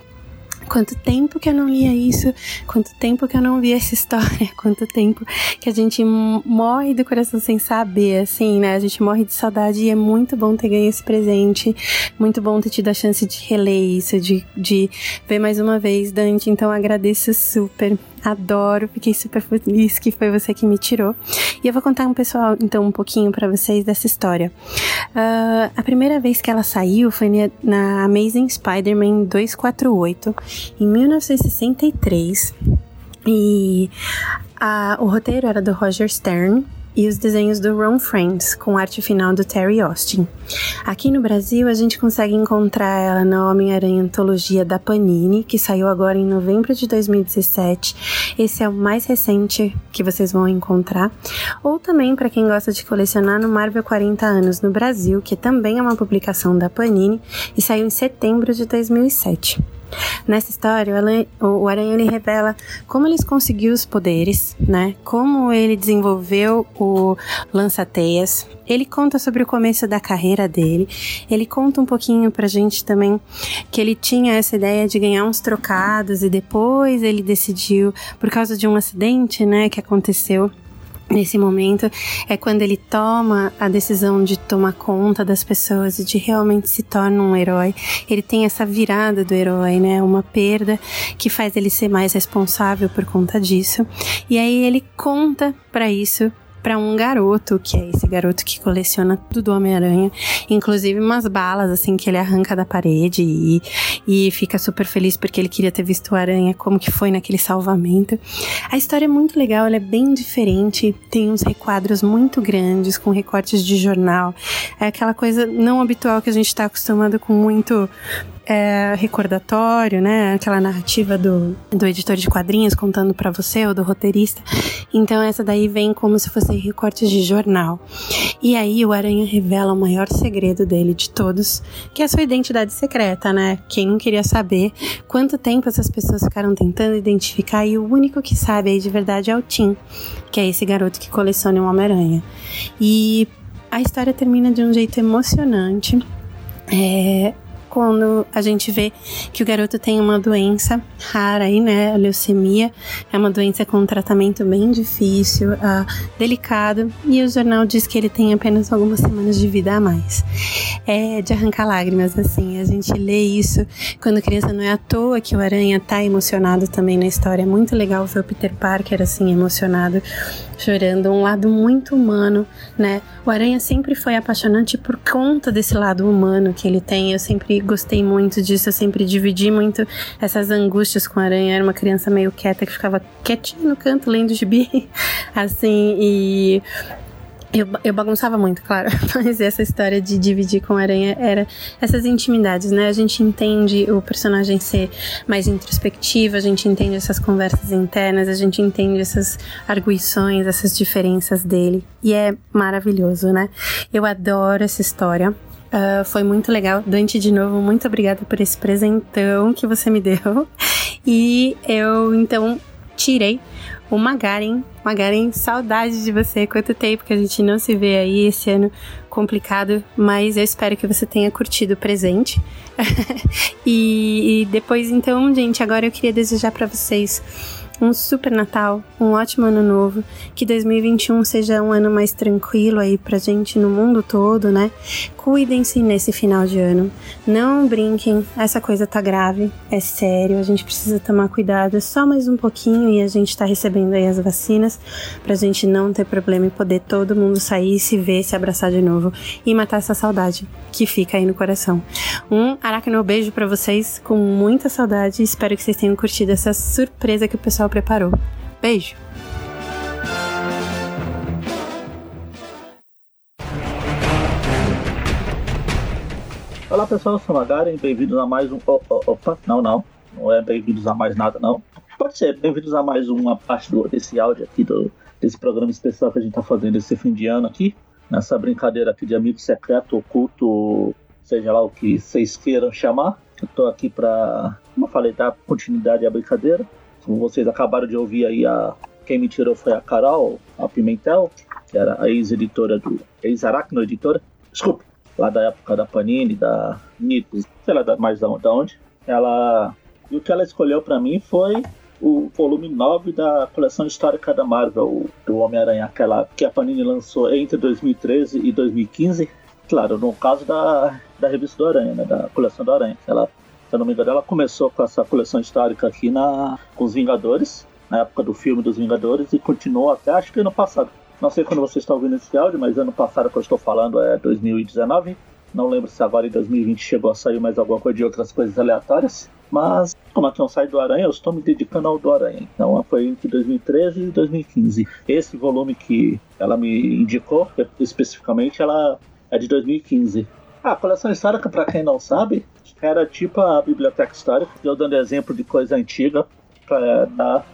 S9: Quanto tempo que eu não lia isso, quanto tempo que eu não via essa história, [LAUGHS] quanto tempo que a gente morre do coração sem saber, assim, né? A gente morre de saudade e é muito bom ter ganho esse presente, muito bom ter tido a chance de reler isso, de, de ver mais uma vez, Dante. Então agradeço super Adoro, fiquei super feliz que foi você que me tirou. E eu vou contar um pessoal, então, um pouquinho para vocês dessa história. Uh, a primeira vez que ela saiu foi na Amazing Spider-Man 248, em 1963. E a, o roteiro era do Roger Stern e os desenhos do Ron Friends, com arte final do Terry Austin. Aqui no Brasil, a gente consegue encontrar ela na Homem-Aranha Antologia da Panini, que saiu agora em novembro de 2017. Esse é o mais recente que vocês vão encontrar. Ou também, para quem gosta de colecionar, no Marvel 40 Anos no Brasil, que também é uma publicação da Panini e saiu em setembro de 2007. Nessa história, o Aranha revela como ele conseguiu os poderes, né? Como ele desenvolveu o lança-teias. Ele conta sobre o começo da carreira dele. Ele conta um pouquinho pra gente também que ele tinha essa ideia de ganhar uns trocados e depois ele decidiu, por causa de um acidente, né, que aconteceu nesse momento é quando ele toma a decisão de tomar conta das pessoas e de realmente se torna um herói. Ele tem essa virada do herói, né? Uma perda que faz ele ser mais responsável por conta disso. E aí ele conta para isso para um garoto, que é esse garoto que coleciona tudo do Homem-Aranha, inclusive umas balas assim que ele arranca da parede e, e fica super feliz porque ele queria ter visto o Aranha, como que foi naquele salvamento. A história é muito legal, ela é bem diferente, tem uns requadros muito grandes com recortes de jornal. É aquela coisa não habitual que a gente está acostumado com muito é, recordatório, né? Aquela narrativa do, do editor de quadrinhos contando para você ou do roteirista. Então essa daí vem como se fossem recortes de jornal. E aí o Aranha revela o maior segredo dele de todos, que é a sua identidade secreta, né? Quem não queria saber quanto tempo essas pessoas ficaram tentando identificar e o único que sabe aí de verdade é o Tim, que é esse garoto que coleciona um Homem-Aranha. E a história termina de um jeito emocionante. É, quando a gente vê que o garoto tem uma doença rara aí, né? A leucemia. É uma doença com um tratamento bem difícil, uh, delicado. E o jornal diz que ele tem apenas algumas semanas de vida a mais. É de arrancar lágrimas, assim. A gente lê isso quando criança não é à toa que o Aranha tá emocionado também na história. É muito legal ver o Peter Parker, assim, emocionado chorando, um lado muito humano, né? O Aranha sempre foi apaixonante por conta desse lado humano que ele tem. Eu sempre gostei muito disso, eu sempre dividi muito essas angústias com o Aranha. Eu era uma criança meio quieta que ficava quietinha no canto lendo gibi, [LAUGHS] assim, e eu, eu bagunçava muito, claro, [LAUGHS] mas essa história de dividir com a aranha era essas intimidades, né? A gente entende o personagem ser mais introspectivo, a gente entende essas conversas internas, a gente entende essas arguições, essas diferenças dele, e é maravilhoso, né? Eu adoro essa história. Uh, foi muito legal. Dante, de novo, muito obrigada por esse presentão que você me deu. [LAUGHS] E eu, então, tirei o Magaren. Magaren, saudade de você. Quanto tempo que a gente não se vê aí esse ano complicado, mas eu espero que você tenha curtido o presente. [LAUGHS] e, e depois, então, gente, agora eu queria desejar para vocês um super Natal, um ótimo ano novo, que 2021 seja um ano mais tranquilo aí pra gente no mundo todo, né? Cuidem-se nesse final de ano. Não brinquem, essa coisa tá grave, é sério, a gente precisa tomar cuidado só mais um pouquinho e a gente tá recebendo aí as vacinas pra gente não ter problema e poder todo mundo sair, se ver, se abraçar de novo e matar essa saudade que fica aí no coração. Um aracno beijo para vocês com muita saudade. Espero que vocês tenham curtido essa surpresa que o pessoal preparou. Beijo!
S10: Olá pessoal, eu sou Magaren, bem-vindos a mais um. Oh, oh, opa, não, não, não é bem-vindos a mais nada, não. Pode ser, bem-vindos a mais uma parte do, desse áudio aqui, do, desse programa especial que a gente tá fazendo esse fim de ano aqui nessa brincadeira aqui de amigo secreto, oculto, seja lá o que vocês queiram chamar. Eu tô aqui para, como eu falei, dar continuidade à brincadeira. Como vocês acabaram de ouvir aí, a, quem me tirou foi a Carol, a Pimentel, que era a ex-editora do. ex-Aracno editora. Desculpe, lá da época da Panini, da Nitos, sei lá mais da onde. Ela. E o que ela escolheu para mim foi o volume 9 da coleção histórica da Marvel, do Homem-Aranha, aquela que a Panini lançou entre 2013 e 2015. Claro, no caso da, da revista do Aranha, né, da coleção do Aranha. Ela, se eu não me engano, ela começou com essa coleção histórica aqui na, com os Vingadores, na época do filme dos Vingadores, e continuou até acho que ano passado. Não sei quando você está ouvindo esse áudio, mas ano passado que eu estou falando é 2019. Não lembro se agora em 2020 chegou a sair mais alguma coisa de outras coisas aleatórias. Mas, como aqui é um site do Aranha, eu estou me dedicando ao do Aranha. Então, foi entre 2013 e 2015. Esse volume que ela me indicou, especificamente, ela é de 2015. Ah, a coleção histórica, para quem não sabe, era tipo a biblioteca histórica, eu dando exemplo de coisa antiga para dar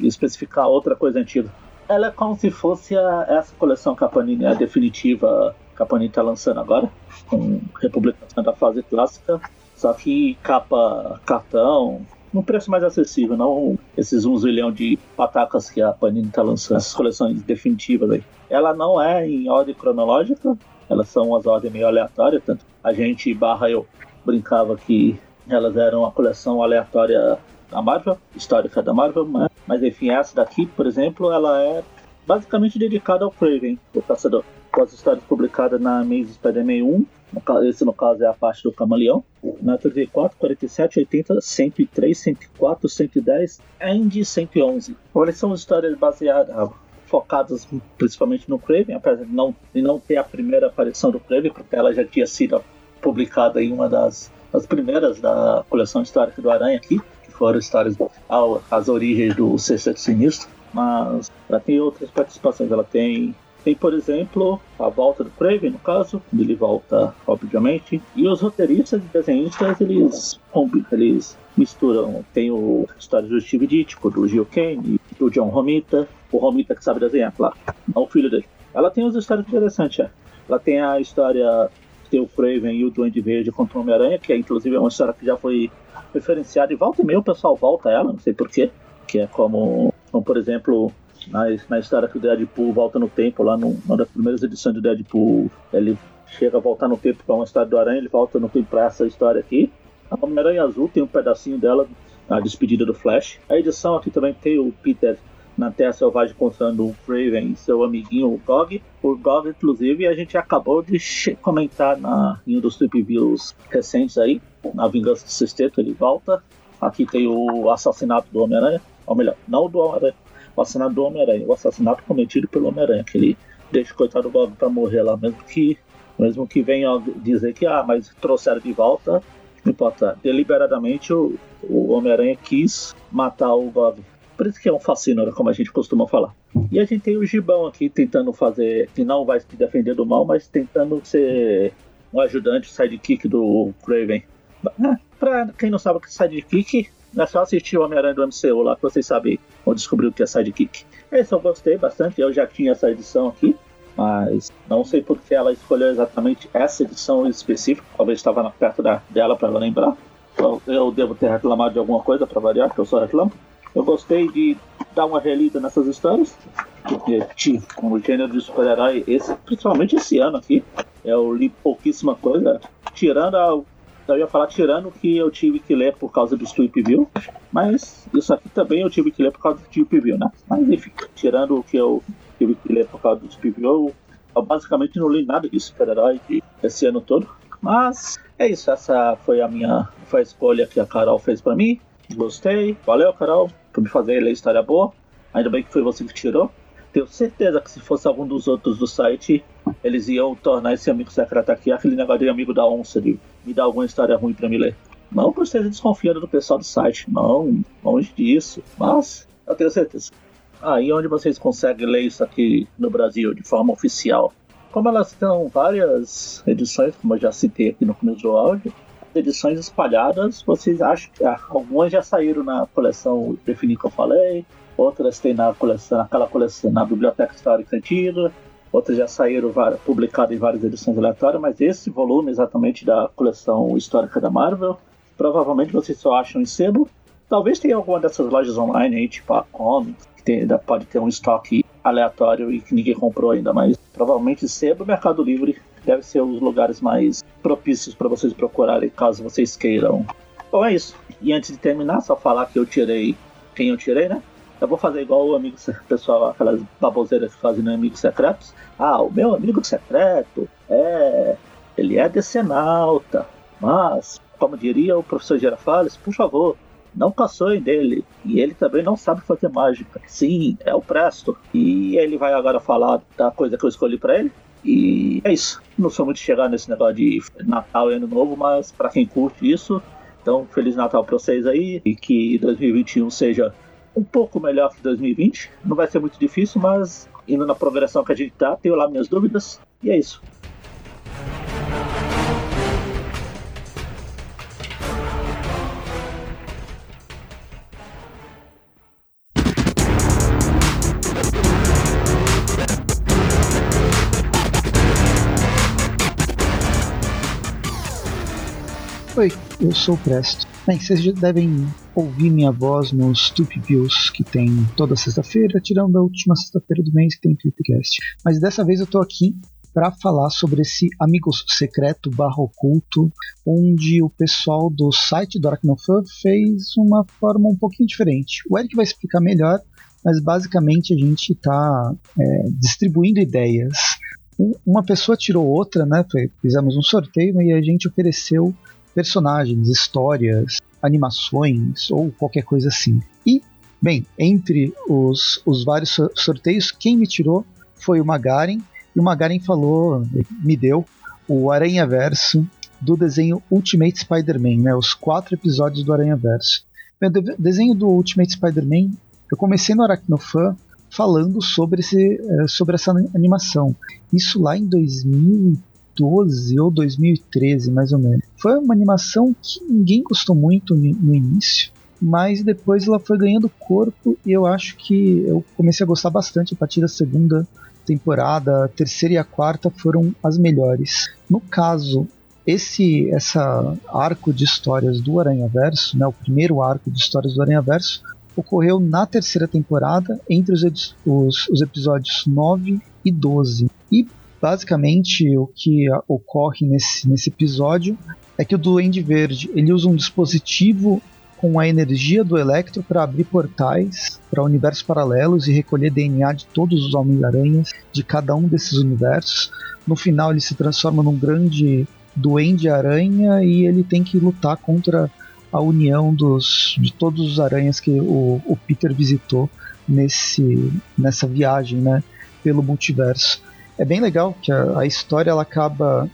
S10: especificar outra coisa antiga. Ela é como se fosse a, essa coleção que a definitiva que a Panini está lançando agora, com Republicação da fase clássica, só que capa cartão, num preço mais acessível, não esses um zilhão de patacas que a Panini está lançando, essas coleções definitivas aí. Ela não é em ordem cronológica, elas são umas ordens meio aleatórias, tanto a gente barra eu brincava que elas eram uma coleção aleatória da Marvel, histórica da Marvel, mas, mas enfim, essa daqui, por exemplo, ela é basicamente dedicada ao Craven, o caçador, com as histórias publicadas na Amazing Spider-Man 1, esse, no caso, é a parte do camaleão. Na 34, 47, 80, 103, 104, 110, Andy 111. Eles são histórias baseadas, focadas principalmente no Craven, apesar de não, de não ter a primeira aparição do Craven, porque ela já tinha sido publicada em uma das, das primeiras da coleção histórica do Aranha aqui, que foram histórias as origens do Sexteto Sinistro. Mas ela tem outras participações, ela tem tem, por exemplo, a volta do Craven, no caso, ele volta, obviamente, e os roteiristas e desenhistas, eles eles misturam. Tem o história do Steve Ditko, do Gil Kane, do John Romita, o Romita que sabe desenhar, claro, não o filho dele. Ela tem umas histórias interessantes, é. Ela tem a história tem o Craven e o Duende Verde contra o Homem-Aranha, que é inclusive é uma história que já foi referenciada e volta e meia o pessoal volta ela, não sei porquê, que é como, como por exemplo, na, na história que o Deadpool volta no tempo, lá no, numa das primeiras edições do Deadpool, ele chega a voltar no tempo para uma história do Aranha, ele volta no tempo para essa história aqui. A Homem-Aranha Azul tem um pedacinho dela, a despedida do Flash. A edição aqui também tem o Peter na Terra Selvagem encontrando o Craven e seu amiguinho o Gog. O Gog, inclusive, a gente acabou de comentar na, em um dos trip views recentes aí, na Vingança do Sexteto, ele volta. Aqui tem o assassinato do Homem-Aranha, ou melhor, não do Homem-Aranha, o assassinato do Homem-Aranha, o assassinato cometido pelo Homem-Aranha, que ele deixa o coitado do Gog pra morrer lá, mesmo que, mesmo que venha dizer que, ah, mas trouxeram de volta, não importa, deliberadamente o, o Homem-Aranha quis matar o Gog por isso que é um fascínio, como a gente costuma falar. E a gente tem o Gibão aqui tentando fazer, que não vai se defender do mal, mas tentando ser um ajudante, sidekick do Craven. Pra quem não sabe o que é sidekick, é só assistir o Homem-Aranha do MCU lá que vocês sabem ou descobrir o que é sidekick. Esse eu gostei bastante, eu já tinha essa edição aqui, mas não sei por que ela escolheu exatamente essa edição específica, talvez estava perto da, dela para ela lembrar. Eu, eu devo ter reclamado de alguma coisa para variar, que eu só reclamo. Eu gostei de dar uma relida nessas histórias, porque como gênero de super-herói, esse, principalmente esse ano aqui, eu li pouquíssima coisa, tirando a, eu ia falar tirando que eu tive que ler por causa do Tweep View, mas isso aqui também eu tive que ler por causa do Tweep View, né? Mas enfim, tirando o que eu tive que ler por causa do Tweep View, eu basicamente não li nada de super-herói esse ano todo. Mas é isso, essa foi a minha foi a escolha que a Carol fez para mim. Gostei. Valeu, Carol por me fazer ler história boa. Ainda bem que foi você que tirou. Tenho certeza que se fosse algum dos outros do site, eles iam tornar esse amigo secreto aqui aquele negócio de amigo da onça, de me dar alguma história ruim para me ler. Não por esteja desconfiando do pessoal do site, não, longe disso. Mas eu tenho certeza. Ah, e onde vocês conseguem ler isso aqui no Brasil de forma oficial? Como elas são várias edições, como eu já citei aqui no começo do áudio, edições espalhadas, vocês acham que ah, algumas já saíram na coleção Definir que eu falei, outras tem na coleção, naquela coleção na Biblioteca Histórica Antiga, outras já saíram publicadas em várias edições aleatórias, mas esse volume exatamente da coleção histórica da Marvel, provavelmente vocês só acham em sebo. Talvez tenha alguma dessas lojas online aí, tipo a Comics, que tem, pode ter um estoque aleatório e que ninguém comprou ainda, mas provavelmente sebo Mercado Livre deve ser os lugares mais propícios para vocês procurarem caso vocês queiram. Bom, é isso. E antes de terminar, só falar que eu tirei quem eu tirei, né? Eu vou fazer igual o amigo pessoal, aquelas baboseiras que fazem no Amigos Secretos. Ah, o meu amigo secreto é. Ele é decenalta, mas, como diria o professor Girafales, por favor, não caçoem dele. E ele também não sabe fazer mágica. Sim, é o Presto. E ele vai agora falar da coisa que eu escolhi para ele. E é isso. Não sou muito chegar nesse negócio de Natal e Ano Novo, mas para quem curte isso, então Feliz Natal para vocês aí e que 2021 seja um pouco melhor que 2020. Não vai ser muito difícil, mas indo na progressão que a gente tá, tenho lá minhas dúvidas. E é isso.
S11: Oi, eu sou o Presto. Bem, vocês já devem ouvir minha voz nos Tube Views que tem toda sexta-feira, tirando a última sexta-feira do mês que tem Clipcast. Mas dessa vez eu tô aqui para falar sobre esse Amigos Secreto barra oculto, onde o pessoal do site do Aracnofan fez uma forma um pouquinho diferente. O Eric vai explicar melhor, mas basicamente a gente está é, distribuindo ideias. uma pessoa tirou outra, né? Fizemos um sorteio e a gente ofereceu personagens, histórias, animações ou qualquer coisa assim. E, bem, entre os, os vários sorteios, quem me tirou foi o Magaren, e o Magaren falou, me deu, o Aranha Verso do desenho Ultimate Spider-Man, né, os quatro episódios do Aranha Verso. O desenho do Ultimate Spider-Man, eu comecei no Aracnofan falando sobre, esse, eh, sobre essa animação. Isso lá em 2000 2012 ou 2013, mais ou menos. Foi uma animação que ninguém gostou muito no início, mas depois ela foi ganhando corpo e eu acho que eu comecei a gostar bastante a partir da segunda temporada, a terceira e a quarta foram as melhores. No caso, esse essa arco de histórias do Aranha Verso, né, o primeiro arco de histórias do Aranha Verso, ocorreu na terceira temporada, entre os, os, os episódios 9 e 12. E basicamente o que ocorre nesse, nesse episódio é que o Duende Verde ele usa um dispositivo com a energia do Electro para abrir portais para universos paralelos e recolher DNA de todos os Homens-Aranhas de cada um desses universos. No final ele se transforma num grande Duende Aranha e ele tem que lutar contra a união dos, de todos os aranhas que o, o Peter visitou nesse, nessa viagem né, pelo multiverso. É bem legal que a, a história ela acaba.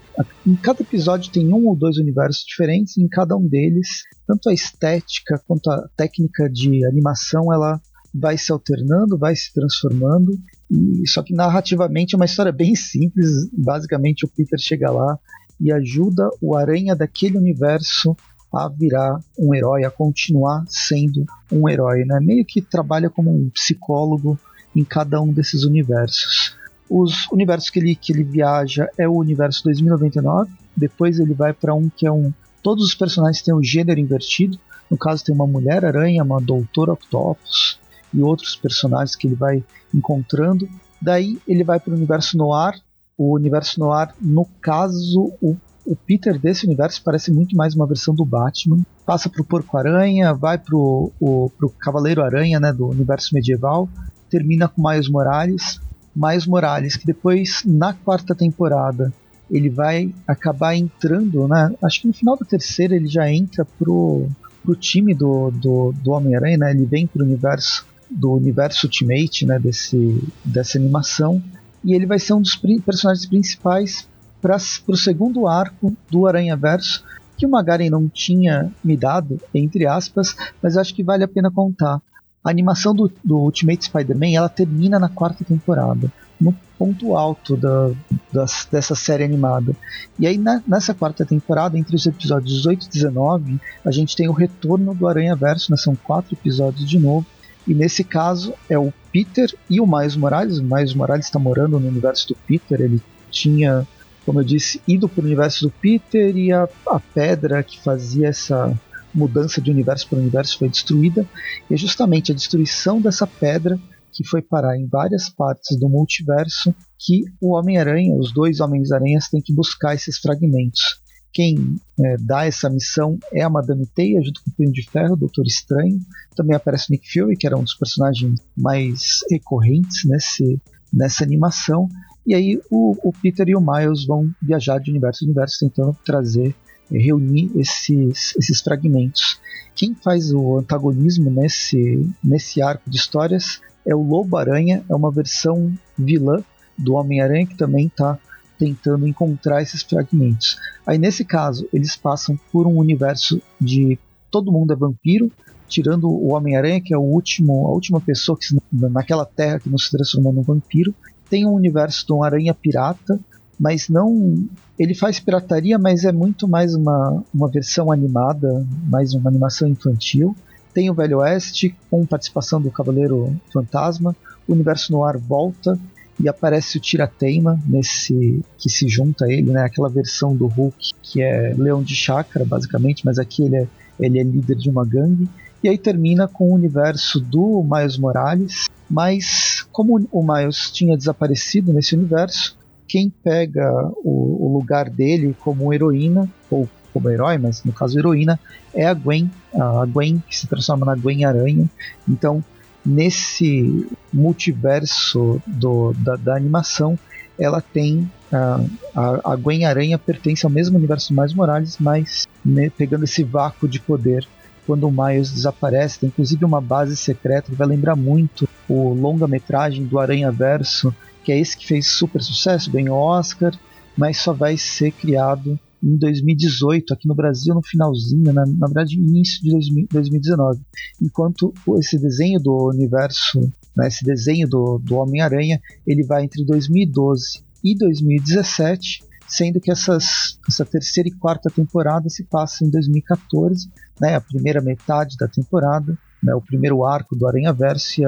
S11: Em cada episódio tem um ou dois universos diferentes, e em cada um deles, tanto a estética quanto a técnica de animação ela vai se alternando, vai se transformando. E, só que narrativamente é uma história bem simples. Basicamente, o Peter chega lá e ajuda o aranha daquele universo a virar um herói, a continuar sendo um herói, né? Meio que trabalha como um psicólogo em cada um desses universos. Os universos que ele, que ele viaja é o universo 2099, depois ele vai para um que é um. Todos os personagens têm o um gênero invertido. No caso, tem uma Mulher-Aranha, uma Doutora Octopus e outros personagens que ele vai encontrando. Daí ele vai para o universo Noir. O universo Noir, no caso, o o Peter desse universo parece muito mais uma versão do Batman. Passa pro Porco-Aranha, vai pro, o, Cavaleiro-Aranha, né, do universo medieval. Termina com Miles Morales. Miles Morales, que depois, na quarta temporada, ele vai acabar entrando, né? Acho que no final da terceira ele já entra pro, pro time do, do, do Homem-Aranha, né? Ele vem pro universo do universo Ultimate, né? Desse, dessa animação. E ele vai ser um dos personagens principais para o segundo arco do Aranha Verso, que o Magaren não tinha me dado, entre aspas, mas acho que vale a pena contar. A animação do, do Ultimate Spider-Man ela termina na quarta temporada, no ponto alto da, das, dessa série animada. E aí, na, nessa quarta temporada, entre os episódios 18 e 19, a gente tem o retorno do Aranha Verso, né? são quatro episódios de novo. E nesse caso é o Peter e o Miles Morales. O Miles Morales está morando no universo do Peter, ele tinha como eu disse, indo para o universo do Peter e a, a pedra que fazia essa mudança de universo para universo foi destruída. E é justamente a destruição dessa pedra que foi parar em várias partes do multiverso que o Homem-Aranha, os dois Homens-Aranhas, têm que buscar esses fragmentos. Quem é, dá essa missão é a Madame Teia, junto com o Punho de Ferro, o Doutor Estranho. Também aparece Nick Fury, que era um dos personagens mais recorrentes nesse, nessa animação. E aí o, o Peter e o Miles vão viajar de universo em universo tentando trazer, reunir esses, esses fragmentos. Quem faz o antagonismo nesse, nesse arco de histórias é o Lobo-Aranha, é uma versão vilã do Homem-Aranha que também está tentando encontrar esses fragmentos. Aí nesse caso, eles passam por um universo de todo mundo é vampiro, tirando o Homem-Aranha, que é o último, a última pessoa que naquela terra que não se transformou num vampiro tem um universo de um aranha pirata, mas não. Ele faz pirataria, mas é muito mais uma, uma versão animada, mais uma animação infantil. Tem o Velho Oeste, com participação do Cavaleiro Fantasma. O universo no ar volta e aparece o Tirateima nesse que se junta a ele, né? Aquela versão do Hulk que é Leão de Chakra, basicamente, mas aqui ele é, ele é líder de uma gangue. E aí termina com o universo do Miles Morales, mas como o Miles tinha desaparecido nesse universo, quem pega o, o lugar dele como heroína, ou como herói, mas no caso heroína, é a Gwen, a Gwen que se transforma na Gwen Aranha. Então, nesse multiverso do, da, da animação, ela tem a, a, a, Gwen Aranha pertence ao mesmo universo mais Morales, mas né, pegando esse vácuo de poder quando o Miles desaparece. Tem inclusive uma base secreta que vai lembrar muito o longa-metragem do Aranha Verso, que é esse que fez super sucesso, ganhou Oscar, mas só vai ser criado em 2018, aqui no Brasil, no finalzinho, na, na verdade, início de 2019. Enquanto esse desenho do universo, né, esse desenho do, do Homem-Aranha, ele vai entre 2012 e 2017 sendo que essas, essa terceira e quarta temporada se passa em 2014, né, a primeira metade da temporada, né, o primeiro arco do Aranha Verso,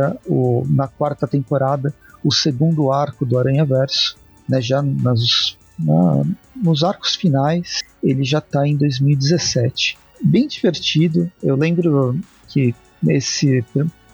S11: na quarta temporada o segundo arco do Aranha Verso, né, já nas, na, nos arcos finais ele já está em 2017. Bem divertido, eu lembro que esse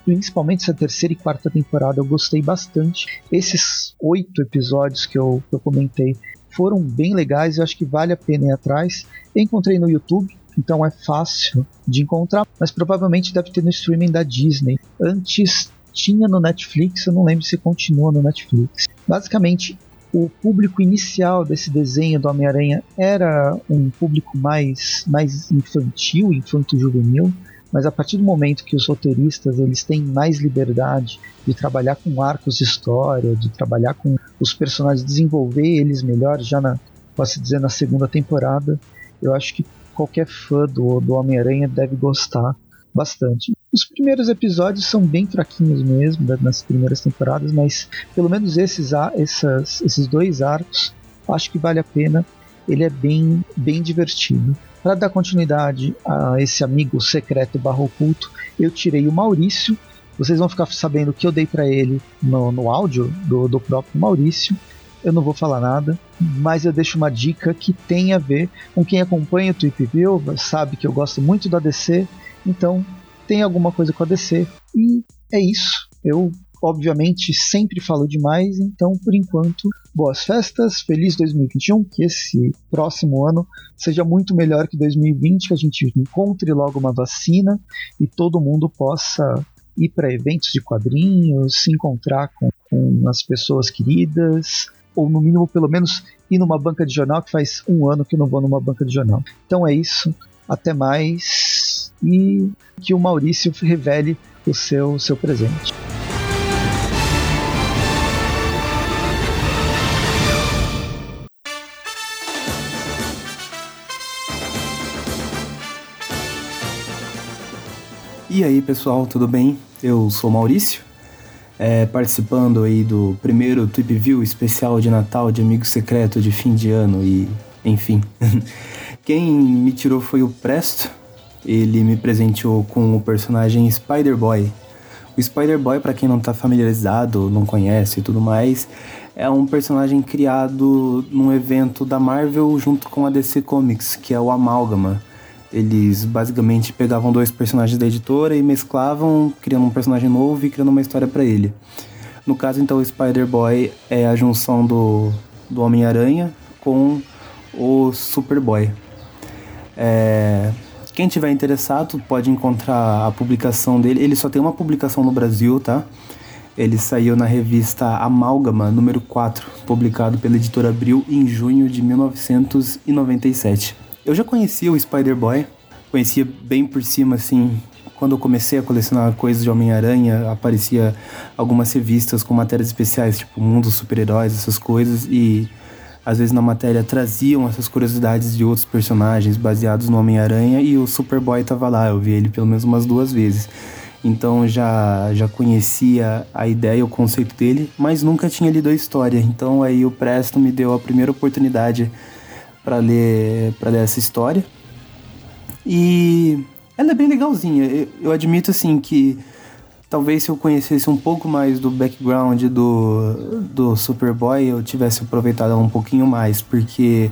S11: principalmente essa terceira e quarta temporada, eu gostei bastante. Esses oito episódios que eu, que eu comentei foram bem legais, eu acho que vale a pena ir atrás. Encontrei no YouTube, então é fácil de encontrar, mas provavelmente deve ter no streaming da Disney. Antes tinha no Netflix, eu não lembro se continua no Netflix. Basicamente, o público inicial desse desenho do Homem-Aranha era um público mais, mais infantil, infanto-juvenil, mas a partir do momento que os roteiristas eles têm mais liberdade de trabalhar com arcos de história, de trabalhar com os personagens, desenvolver eles melhor, já na, posso dizer, na segunda temporada, eu acho que qualquer fã do, do Homem-Aranha deve gostar bastante. Os primeiros episódios são bem fraquinhos mesmo, nas primeiras temporadas, mas pelo menos esses, essas, esses dois arcos, acho que vale a pena. Ele é bem, bem divertido. Para dar continuidade a esse amigo secreto barro oculto, eu tirei o Maurício. Vocês vão ficar sabendo que eu dei para ele no, no áudio do, do próprio Maurício. Eu não vou falar nada, mas eu deixo uma dica que tem a ver com quem acompanha o Tweep View, sabe que eu gosto muito da DC, então tem alguma coisa com a DC. E é isso. Eu obviamente sempre falo demais, então por enquanto, boas festas, feliz 2021, que esse próximo ano seja muito melhor que 2020, que a gente encontre logo uma vacina e todo mundo possa ir para eventos de quadrinhos, se encontrar com, com as pessoas queridas, ou no mínimo pelo menos ir numa banca de jornal, que faz um ano que eu não vou numa banca de jornal. Então é isso, até mais e que o Maurício revele o seu, seu presente.
S12: E aí pessoal, tudo bem? Eu sou Maurício, é, participando aí do primeiro Tweep View especial de Natal de Amigo Secreto de fim de ano e enfim. [LAUGHS] Quem me tirou foi o Presto, ele me presenteou com o personagem Spider-Boy. O Spider-Boy, para quem não está familiarizado, não conhece e tudo mais, é um personagem criado num evento da Marvel junto com a DC Comics, que é o Amálgama. Eles basicamente pegavam dois personagens da editora e mesclavam, criando um personagem novo e criando uma história para ele. No caso, então, o Spider-Boy é a junção do, do Homem-Aranha com o Superboy. É... Quem tiver interessado pode encontrar a publicação dele. Ele só tem uma publicação no Brasil, tá? Ele saiu na revista Amálgama, número 4, publicado pela editora Abril em junho de 1997. Eu já conhecia o Spider-Boy, conhecia bem por cima, assim. Quando eu comecei a colecionar coisas de Homem-Aranha, aparecia algumas revistas com matérias especiais, tipo Mundo Super-Heróis, essas coisas, e às vezes na matéria traziam essas curiosidades de outros personagens baseados no Homem-Aranha e o Superboy tava lá, eu vi ele pelo menos umas duas vezes. Então já já conhecia a ideia o conceito dele, mas nunca tinha lido a história. Então aí o Presto me deu a primeira oportunidade para ler para ler essa história. E ela é bem legalzinha. Eu, eu, admito assim que talvez se eu conhecesse um pouco mais do background do, do Superboy, eu tivesse aproveitado ela um pouquinho mais, porque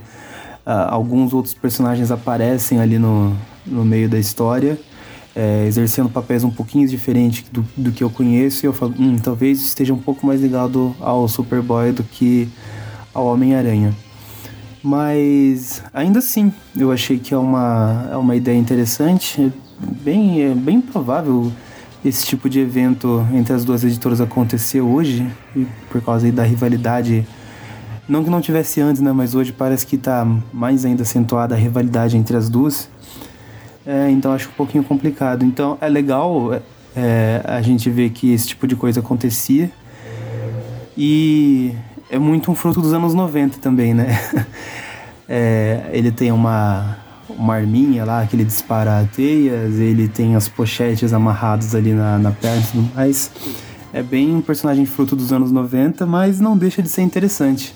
S12: uh, alguns outros personagens aparecem ali no, no meio da história. É, exercendo papéis um pouquinho diferentes do, do que eu conheço, e eu falo, hum, talvez esteja um pouco mais ligado ao Superboy do que ao Homem-Aranha. Mas ainda assim, eu achei que é uma, é uma ideia interessante. Bem, é bem provável esse tipo de evento entre as duas editoras acontecer hoje, por causa da rivalidade. Não que não tivesse antes, né? Mas hoje parece que está mais ainda acentuada a rivalidade entre as duas. É, então acho um pouquinho complicado. Então é legal é, a gente ver que esse tipo de coisa acontecia. E é muito um fruto dos anos 90 também, né? [LAUGHS] É, ele tem uma, uma arminha lá que ele dispara teias, ele tem as pochetes amarradas ali na, na perna e tudo mais. É bem um personagem fruto dos anos 90, mas não deixa de ser interessante.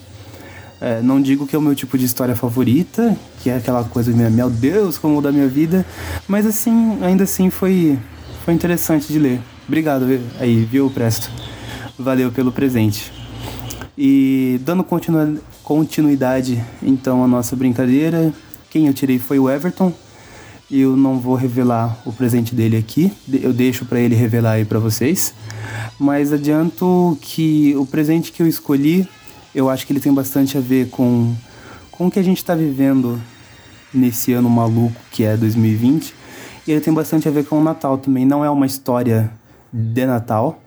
S12: É, não digo que é o meu tipo de história favorita, que é aquela coisa, meu Deus, como da minha vida, mas assim, ainda assim foi, foi interessante de ler. Obrigado aí, viu, Presto? Valeu pelo presente. E dando continuidade então a nossa brincadeira, quem eu tirei foi o Everton. Eu não vou revelar o presente dele aqui, eu deixo para ele revelar aí para vocês. Mas adianto que o presente que eu escolhi, eu acho que ele tem bastante a ver com, com o que a gente está vivendo nesse ano maluco que é 2020. E ele tem bastante a ver com o Natal também. Não é uma história de Natal,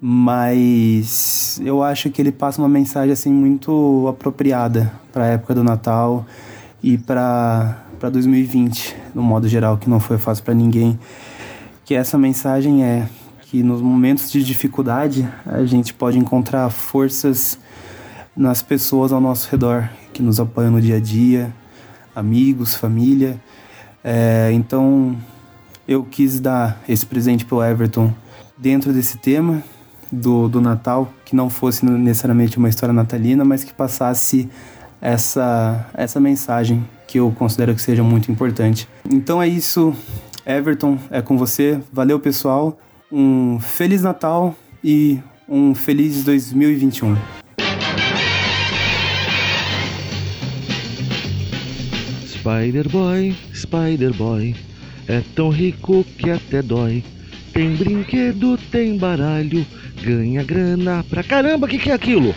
S12: mas eu acho que ele passa uma mensagem assim muito apropriada para a época do Natal e para para 2020, no modo geral, que não foi fácil para ninguém. Que essa mensagem é que nos momentos de dificuldade a gente pode encontrar forças nas pessoas ao nosso redor que nos apoiam no dia a dia, amigos, família. É, então eu quis dar esse presente para o Everton dentro desse tema do, do Natal, que não fosse necessariamente uma história natalina, mas que passasse essa, essa mensagem que eu considero que seja muito importante. Então é isso, Everton, é com você. Valeu, pessoal. Um Feliz Natal e um feliz 2021.
S6: Spider Boy, Spider Boy, é tão rico que até dói. Tem brinquedo, tem baralho, ganha grana pra caramba, o que, que é aquilo?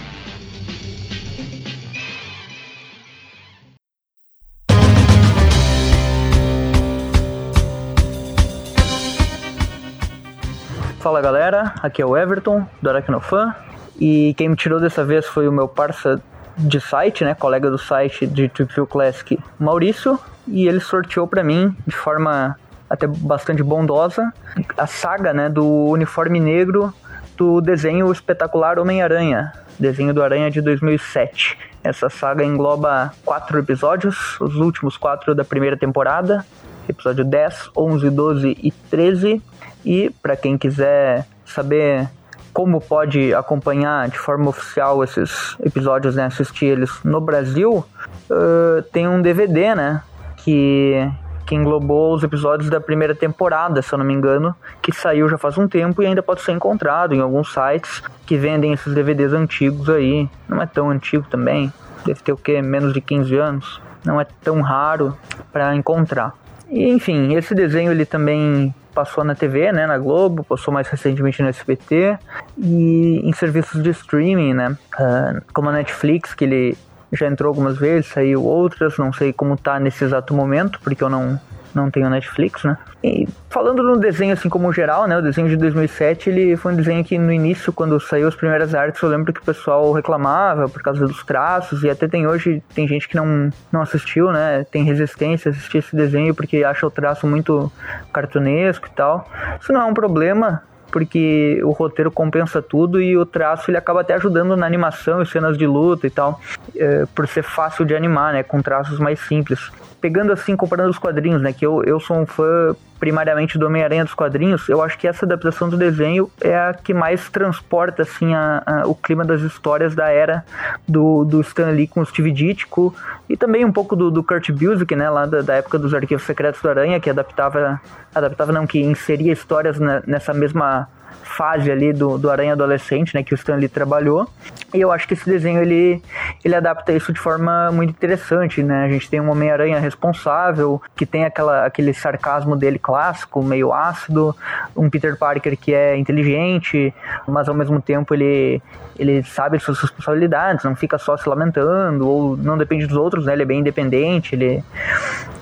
S13: Fala galera, aqui é o Everton do Aracnofan. E quem me tirou dessa vez foi o meu parça de site, né, colega do site de Tripview Classic, Maurício, e ele sorteou para mim de forma até bastante bondosa a saga, né, do uniforme negro do desenho espetacular Homem-Aranha, desenho do Aranha de 2007. Essa saga engloba quatro episódios, os últimos quatro da primeira temporada, episódio 10, 11, 12 e 13 e para quem quiser saber como pode acompanhar de forma oficial esses episódios, né, assistir eles no Brasil, uh, tem um DVD, né, que, que englobou os episódios da primeira temporada, se eu não me engano, que saiu já faz um tempo e ainda pode ser encontrado em alguns sites que vendem esses DVDs antigos aí. Não é tão antigo também, deve ter o que menos de 15 anos. Não é tão raro para encontrar. E, enfim, esse desenho ele também passou na TV, né, na Globo, passou mais recentemente no SBT e em serviços de streaming, né, uh, como a Netflix, que ele já entrou algumas vezes, saiu outras, não sei como tá nesse exato momento, porque eu não não tenho Netflix, né? E falando no desenho assim como geral, né? O desenho de 2007, ele foi um desenho que no início, quando saiu as primeiras artes, eu lembro que o pessoal reclamava por causa dos traços e até tem hoje, tem gente que não, não assistiu, né? Tem resistência a assistir esse desenho porque acha o traço muito cartunesco e tal. Isso não é um problema, porque o roteiro compensa tudo e o traço ele acaba até ajudando na animação e cenas de luta e tal, é, por ser fácil de animar, né, com traços mais simples pegando assim, comparando os quadrinhos, né? Que eu, eu sou um fã primariamente do Homem-Aranha dos quadrinhos, eu acho que essa adaptação do desenho é a que mais transporta assim a, a, o clima das histórias da era do, do Stan Lee com o Steve Ditko e também um pouco do, do Kurt Busiek, né, lá da, da, época dos Arquivos Secretos do Aranha, que adaptava, adaptava não, que inseria histórias nessa mesma fase ali do, do Aranha Adolescente, né, que o Stan Lee trabalhou. E eu acho que esse desenho ele, ele adapta isso de forma muito interessante, né? A gente tem um Homem-Aranha responsável, que tem aquela, aquele sarcasmo dele clássico, meio ácido, um Peter Parker que é inteligente, mas ao mesmo tempo ele, ele sabe suas responsabilidades, não fica só se lamentando, ou não depende dos outros, né? Ele é bem independente, ele,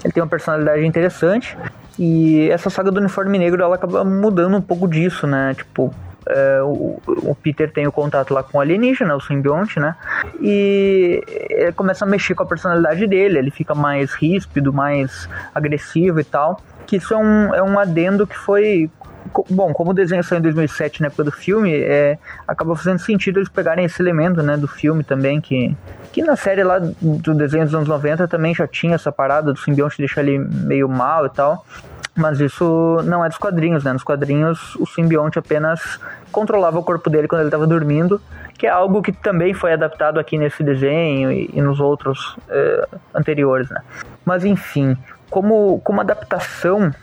S13: ele tem uma personalidade interessante. E essa saga do uniforme negro ela acaba mudando um pouco disso, né? Tipo, é, o, o, Peter tem o contato lá com o alienígena, o simbionte, né? E começa a mexer com a personalidade dele, ele fica mais ríspido, mais agressivo e tal. Que isso é um, é um adendo que foi. Bom, como o desenho saiu em 2007, na época do filme, é, acaba fazendo sentido eles pegarem esse elemento, né, do filme também, que, que na série lá do desenho dos anos 90 também já tinha essa parada do simbionte deixar ele meio mal e tal. Mas isso não é dos quadrinhos, né? Nos quadrinhos, o simbionte apenas controlava o corpo dele quando ele estava dormindo, que é algo que também foi adaptado aqui nesse desenho e, e nos outros é, anteriores, né? Mas enfim, como, como adaptação,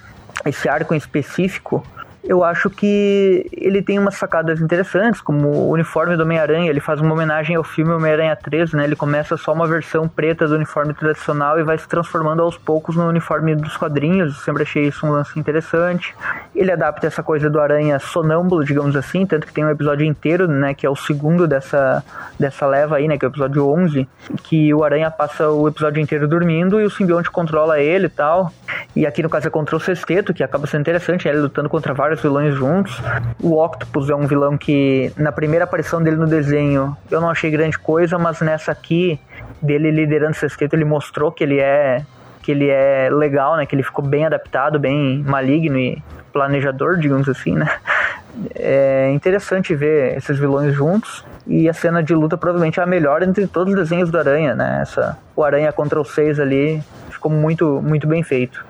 S13: esse arco em específico, eu acho que ele tem umas sacadas interessantes, como o uniforme do Homem-Aranha, ele faz uma homenagem ao filme Homem-Aranha 3, né? Ele começa só uma versão preta do uniforme tradicional e vai se transformando aos poucos no uniforme dos quadrinhos. Eu sempre achei isso um lance interessante. Ele adapta essa coisa do Aranha sonâmbulo, digamos assim, tanto que tem um episódio inteiro, né, que é o segundo dessa, dessa leva aí, né, que é o episódio 11, que o Aranha passa o episódio inteiro dormindo e o simbionte controla ele e tal. E aqui no caso é contra o Sexteto, que acaba sendo interessante, ele lutando contra vários vilões juntos. O Octopus é um vilão que, na primeira aparição dele no desenho, eu não achei grande coisa, mas nessa aqui, dele liderando o Sexteto, ele mostrou que ele é que ele é legal, né? Que ele ficou bem adaptado, bem maligno e planejador, digamos assim, né? [LAUGHS] É interessante ver esses vilões juntos e a cena de luta provavelmente é a melhor entre todos os desenhos do Aranha, né? Essa, o Aranha contra os seis ali ficou muito, muito bem feito.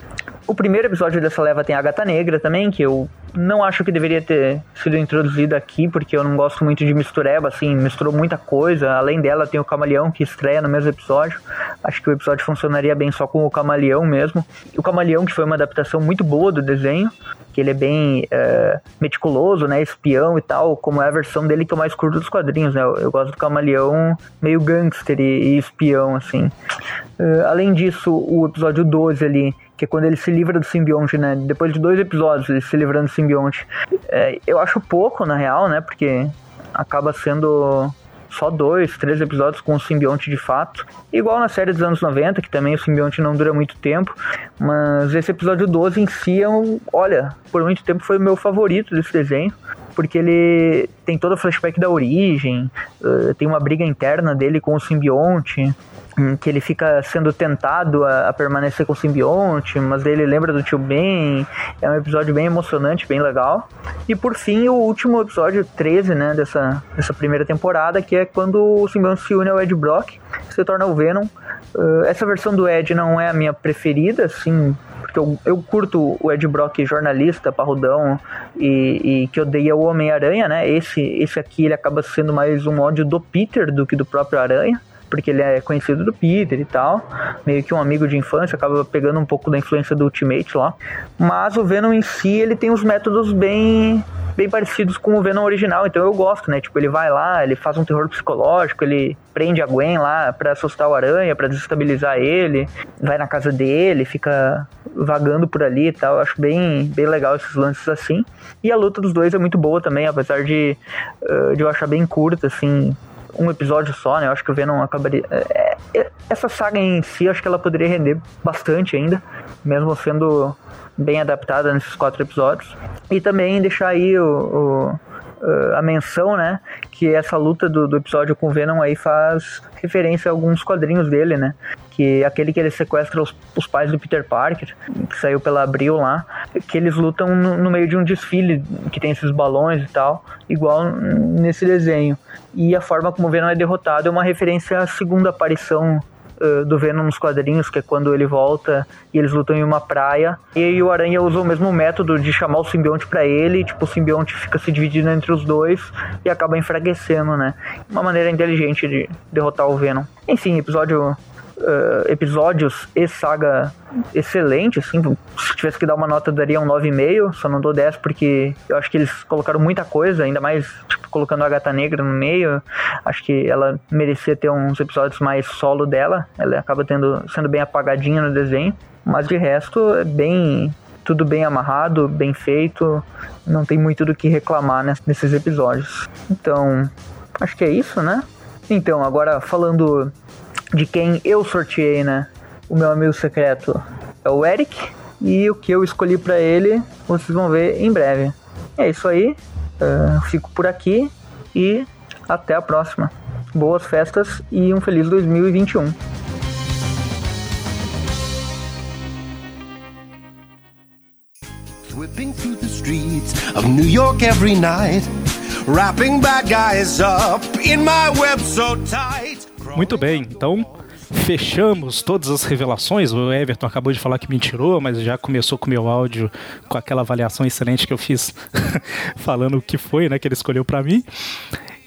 S13: O primeiro episódio dessa leva tem a Gata Negra também, que eu não acho que deveria ter sido introduzida aqui, porque eu não gosto muito de mistureba, assim, misturou muita coisa. Além dela, tem o Camaleão que estreia no mesmo episódio. Acho que o episódio funcionaria bem só com o Camaleão mesmo. O Camaleão, que foi uma adaptação muito boa do desenho, que ele é bem é, meticuloso, né, espião e tal, como é a versão dele que eu mais curto dos quadrinhos, né, eu, eu gosto do Camaleão meio gangster e, e espião, assim. Uh, além disso, o episódio 12 ali, que é quando ele se livra do simbionte, né? Depois de dois episódios ele se livrando do simbionte. É, eu acho pouco, na real, né? Porque acaba sendo só dois, três episódios com o simbionte de fato. Igual na série dos anos 90, que também o simbionte não dura muito tempo. Mas esse episódio 12 em si é um. Olha, por muito tempo foi o meu favorito desse desenho. Porque ele tem todo o flashback da origem, uh, tem uma briga interna dele com o simbionte que ele fica sendo tentado a, a, permanecer com o simbionte, mas ele lembra do tio Ben. É um episódio bem emocionante, bem legal. E por fim, o último episódio 13, né, dessa, dessa primeira temporada, que é quando o simbionte se une ao Ed Brock, se torna o Venom. Uh, essa versão do Ed não é a minha preferida, assim, porque eu, eu curto o Ed Brock jornalista, parrudão e, e que odeia o Homem-Aranha, né? Esse, esse aqui ele acaba sendo mais um ódio do Peter do que do próprio Aranha porque ele é conhecido do Peter e tal, meio que um amigo de infância, acaba pegando um pouco da influência do Ultimate lá. Mas o Venom em si, ele tem os métodos bem bem parecidos com o Venom original, então eu gosto, né? Tipo, ele vai lá, ele faz um terror psicológico, ele prende a Gwen lá para assustar o Aranha, para desestabilizar ele, vai na casa dele, fica vagando por ali e tal. Eu acho bem, bem legal esses lances assim. E a luta dos dois é muito boa também, apesar de, uh, de eu achar bem curta, assim um episódio só, né? Eu acho que o Venom acabaria. É, é, essa saga em si, acho que ela poderia render bastante ainda, mesmo sendo bem adaptada nesses quatro episódios. E também deixar aí o, o a menção, né? Que essa luta do, do episódio com o Venom aí faz referência a alguns quadrinhos dele, né? que aquele que ele sequestra os, os, pais do Peter Parker, que saiu pela Abril lá, que eles lutam no, no, meio de um desfile que tem esses balões e tal, igual nesse desenho. E a forma como o Venom é derrotado é uma referência à segunda aparição uh, do Venom nos quadrinhos, que é quando ele volta e eles lutam em uma praia. E aí o Aranha usa o mesmo método de chamar o simbionte para ele, tipo, o simbionte fica se dividindo entre os dois e acaba enfraquecendo, né? Uma maneira inteligente de derrotar o Venom. Enfim, episódio uh, episódios e saga excelente, assim, se tivesse que dar uma nota, daria um 9,5, só não dou 10 porque eu acho que eles colocaram muita coisa, ainda mais, tipo, colocando a Gata Negra no meio, acho que ela merecia ter uns episódios mais solo dela, ela acaba tendo, sendo bem apagadinha no desenho, mas de resto é bem tudo bem amarrado, bem feito, não tem muito do que reclamar nesses episódios. Então, acho que é isso, né? Então, agora falando de quem eu sorteei, né? O meu amigo secreto é o Eric. E o que eu escolhi para ele, vocês vão ver em breve. É isso aí. Uh, fico por aqui e até a próxima. Boas festas e um feliz 2021.
S2: Whipping through the streets of New York every night, wrapping bad guys up in my web so tight.
S3: Muito bem, então fechamos todas as revelações. O Everton acabou de falar que mentirou, mas já começou com o meu áudio com aquela avaliação excelente que eu fiz [LAUGHS] falando o que foi, né, que ele escolheu para mim.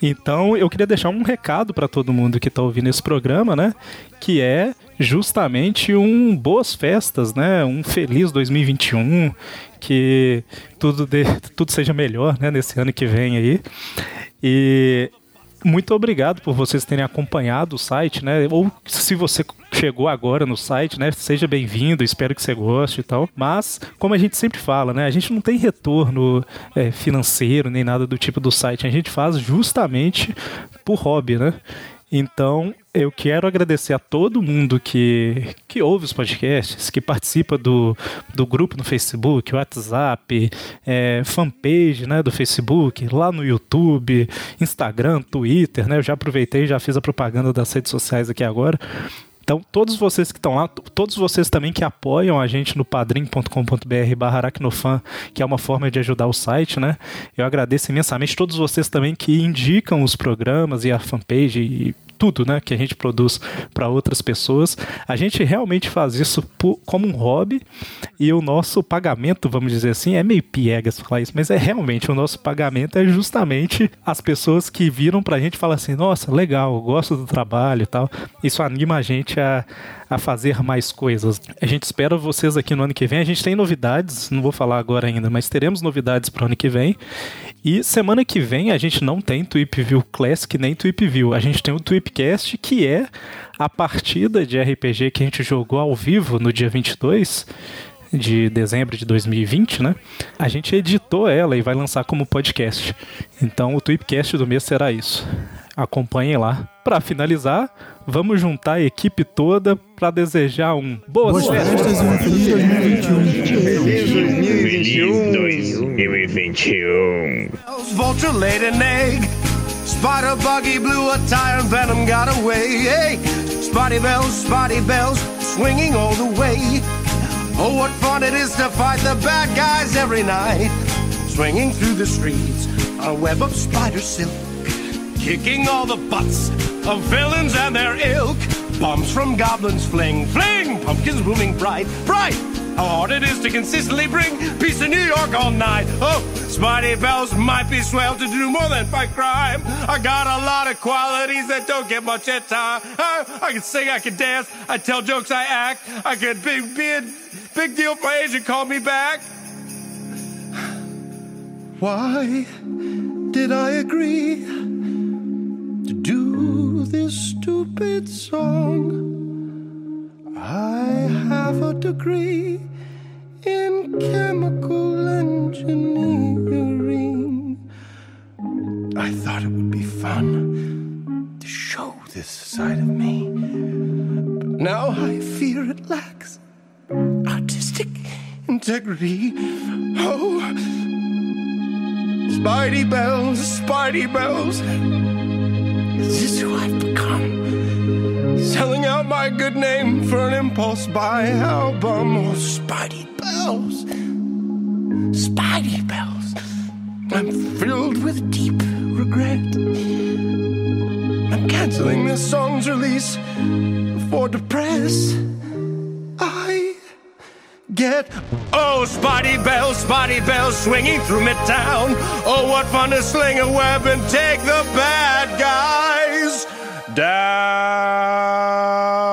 S3: Então eu queria deixar um recado para todo mundo que está ouvindo esse programa, né? Que é justamente um boas festas, né? Um feliz 2021, que tudo, tudo seja melhor, né? Nesse ano que vem aí. E muito obrigado por vocês terem acompanhado o site, né? Ou se você chegou agora no site, né? Seja bem-vindo, espero que você goste e tal. Mas, como a gente sempre fala, né? A gente não tem retorno é, financeiro nem nada do tipo do site. A gente faz justamente por hobby, né? Então, eu quero agradecer a todo mundo que, que ouve os podcasts, que participa do, do grupo no Facebook, WhatsApp, é, fanpage né, do Facebook, lá no YouTube, Instagram, Twitter, né? Eu já aproveitei já fiz a propaganda das redes sociais aqui agora. Então, todos vocês que estão lá, todos vocês também que apoiam a gente no padrim.com.br barra aracnofan, que é uma forma de ajudar o site, né? Eu agradeço imensamente todos vocês também que indicam os programas e a fanpage e tudo, né, que a gente produz para outras pessoas. A gente realmente faz isso por, como um hobby e o nosso pagamento, vamos dizer assim, é meio piegas falar isso, mas é realmente o nosso pagamento é justamente as pessoas que viram para a gente e falam assim: nossa, legal, gosto do trabalho e tal. Isso anima a gente a, a fazer mais coisas. A gente espera vocês aqui no ano que vem. A gente tem novidades, não vou falar agora ainda, mas teremos novidades para o ano que vem. E semana que vem a gente não tem Tweep View Classic nem Tweep View. A gente tem o Tweepcast, que é a partida de RPG que a gente jogou ao vivo no dia 22 de dezembro de 2020, né? A gente editou ela e vai lançar como podcast. Então o Tweepcast do mês será isso. Acompanhem lá. Para finalizar, vamos juntar a equipe toda para desejar um boas, boas festas e um feliz
S2: 2021. 2021. Vulture laid an egg. Spider buggy blew a tire and venom got away. Hey, Spotty bells, Spotty bells, swinging all the way. Oh, what fun it is to fight the bad guys every night. Swinging through the streets on a web of spider silk. Kicking all the butts of villains and their ilk. Bombs from goblins fling, fling, pumpkins blooming bright, bright. How hard it is to consistently bring peace to New York all night. Oh, Spidey Bells might be swell to do more than fight crime. I got a lot of qualities that don't get much at time. I, oh, I can sing, I can dance, I tell jokes, I act. I can be, a big deal for agent call me back. Why did I agree do this stupid song? I have a degree in chemical engineering. I thought it would be fun to show this side of me. But now I fear it lacks artistic integrity. Oh, Spidey bells, Spidey bells. Is this who I've become? Selling out my good name for an impulse buy album. Oh, Spidey bells. Spidey bells. I'm filled with deep regret. I'm canceling this song's release for depress. I get oh spotty Bell, spotty Bell, swinging through midtown. Oh, what fun to sling a web and take the bad guys down.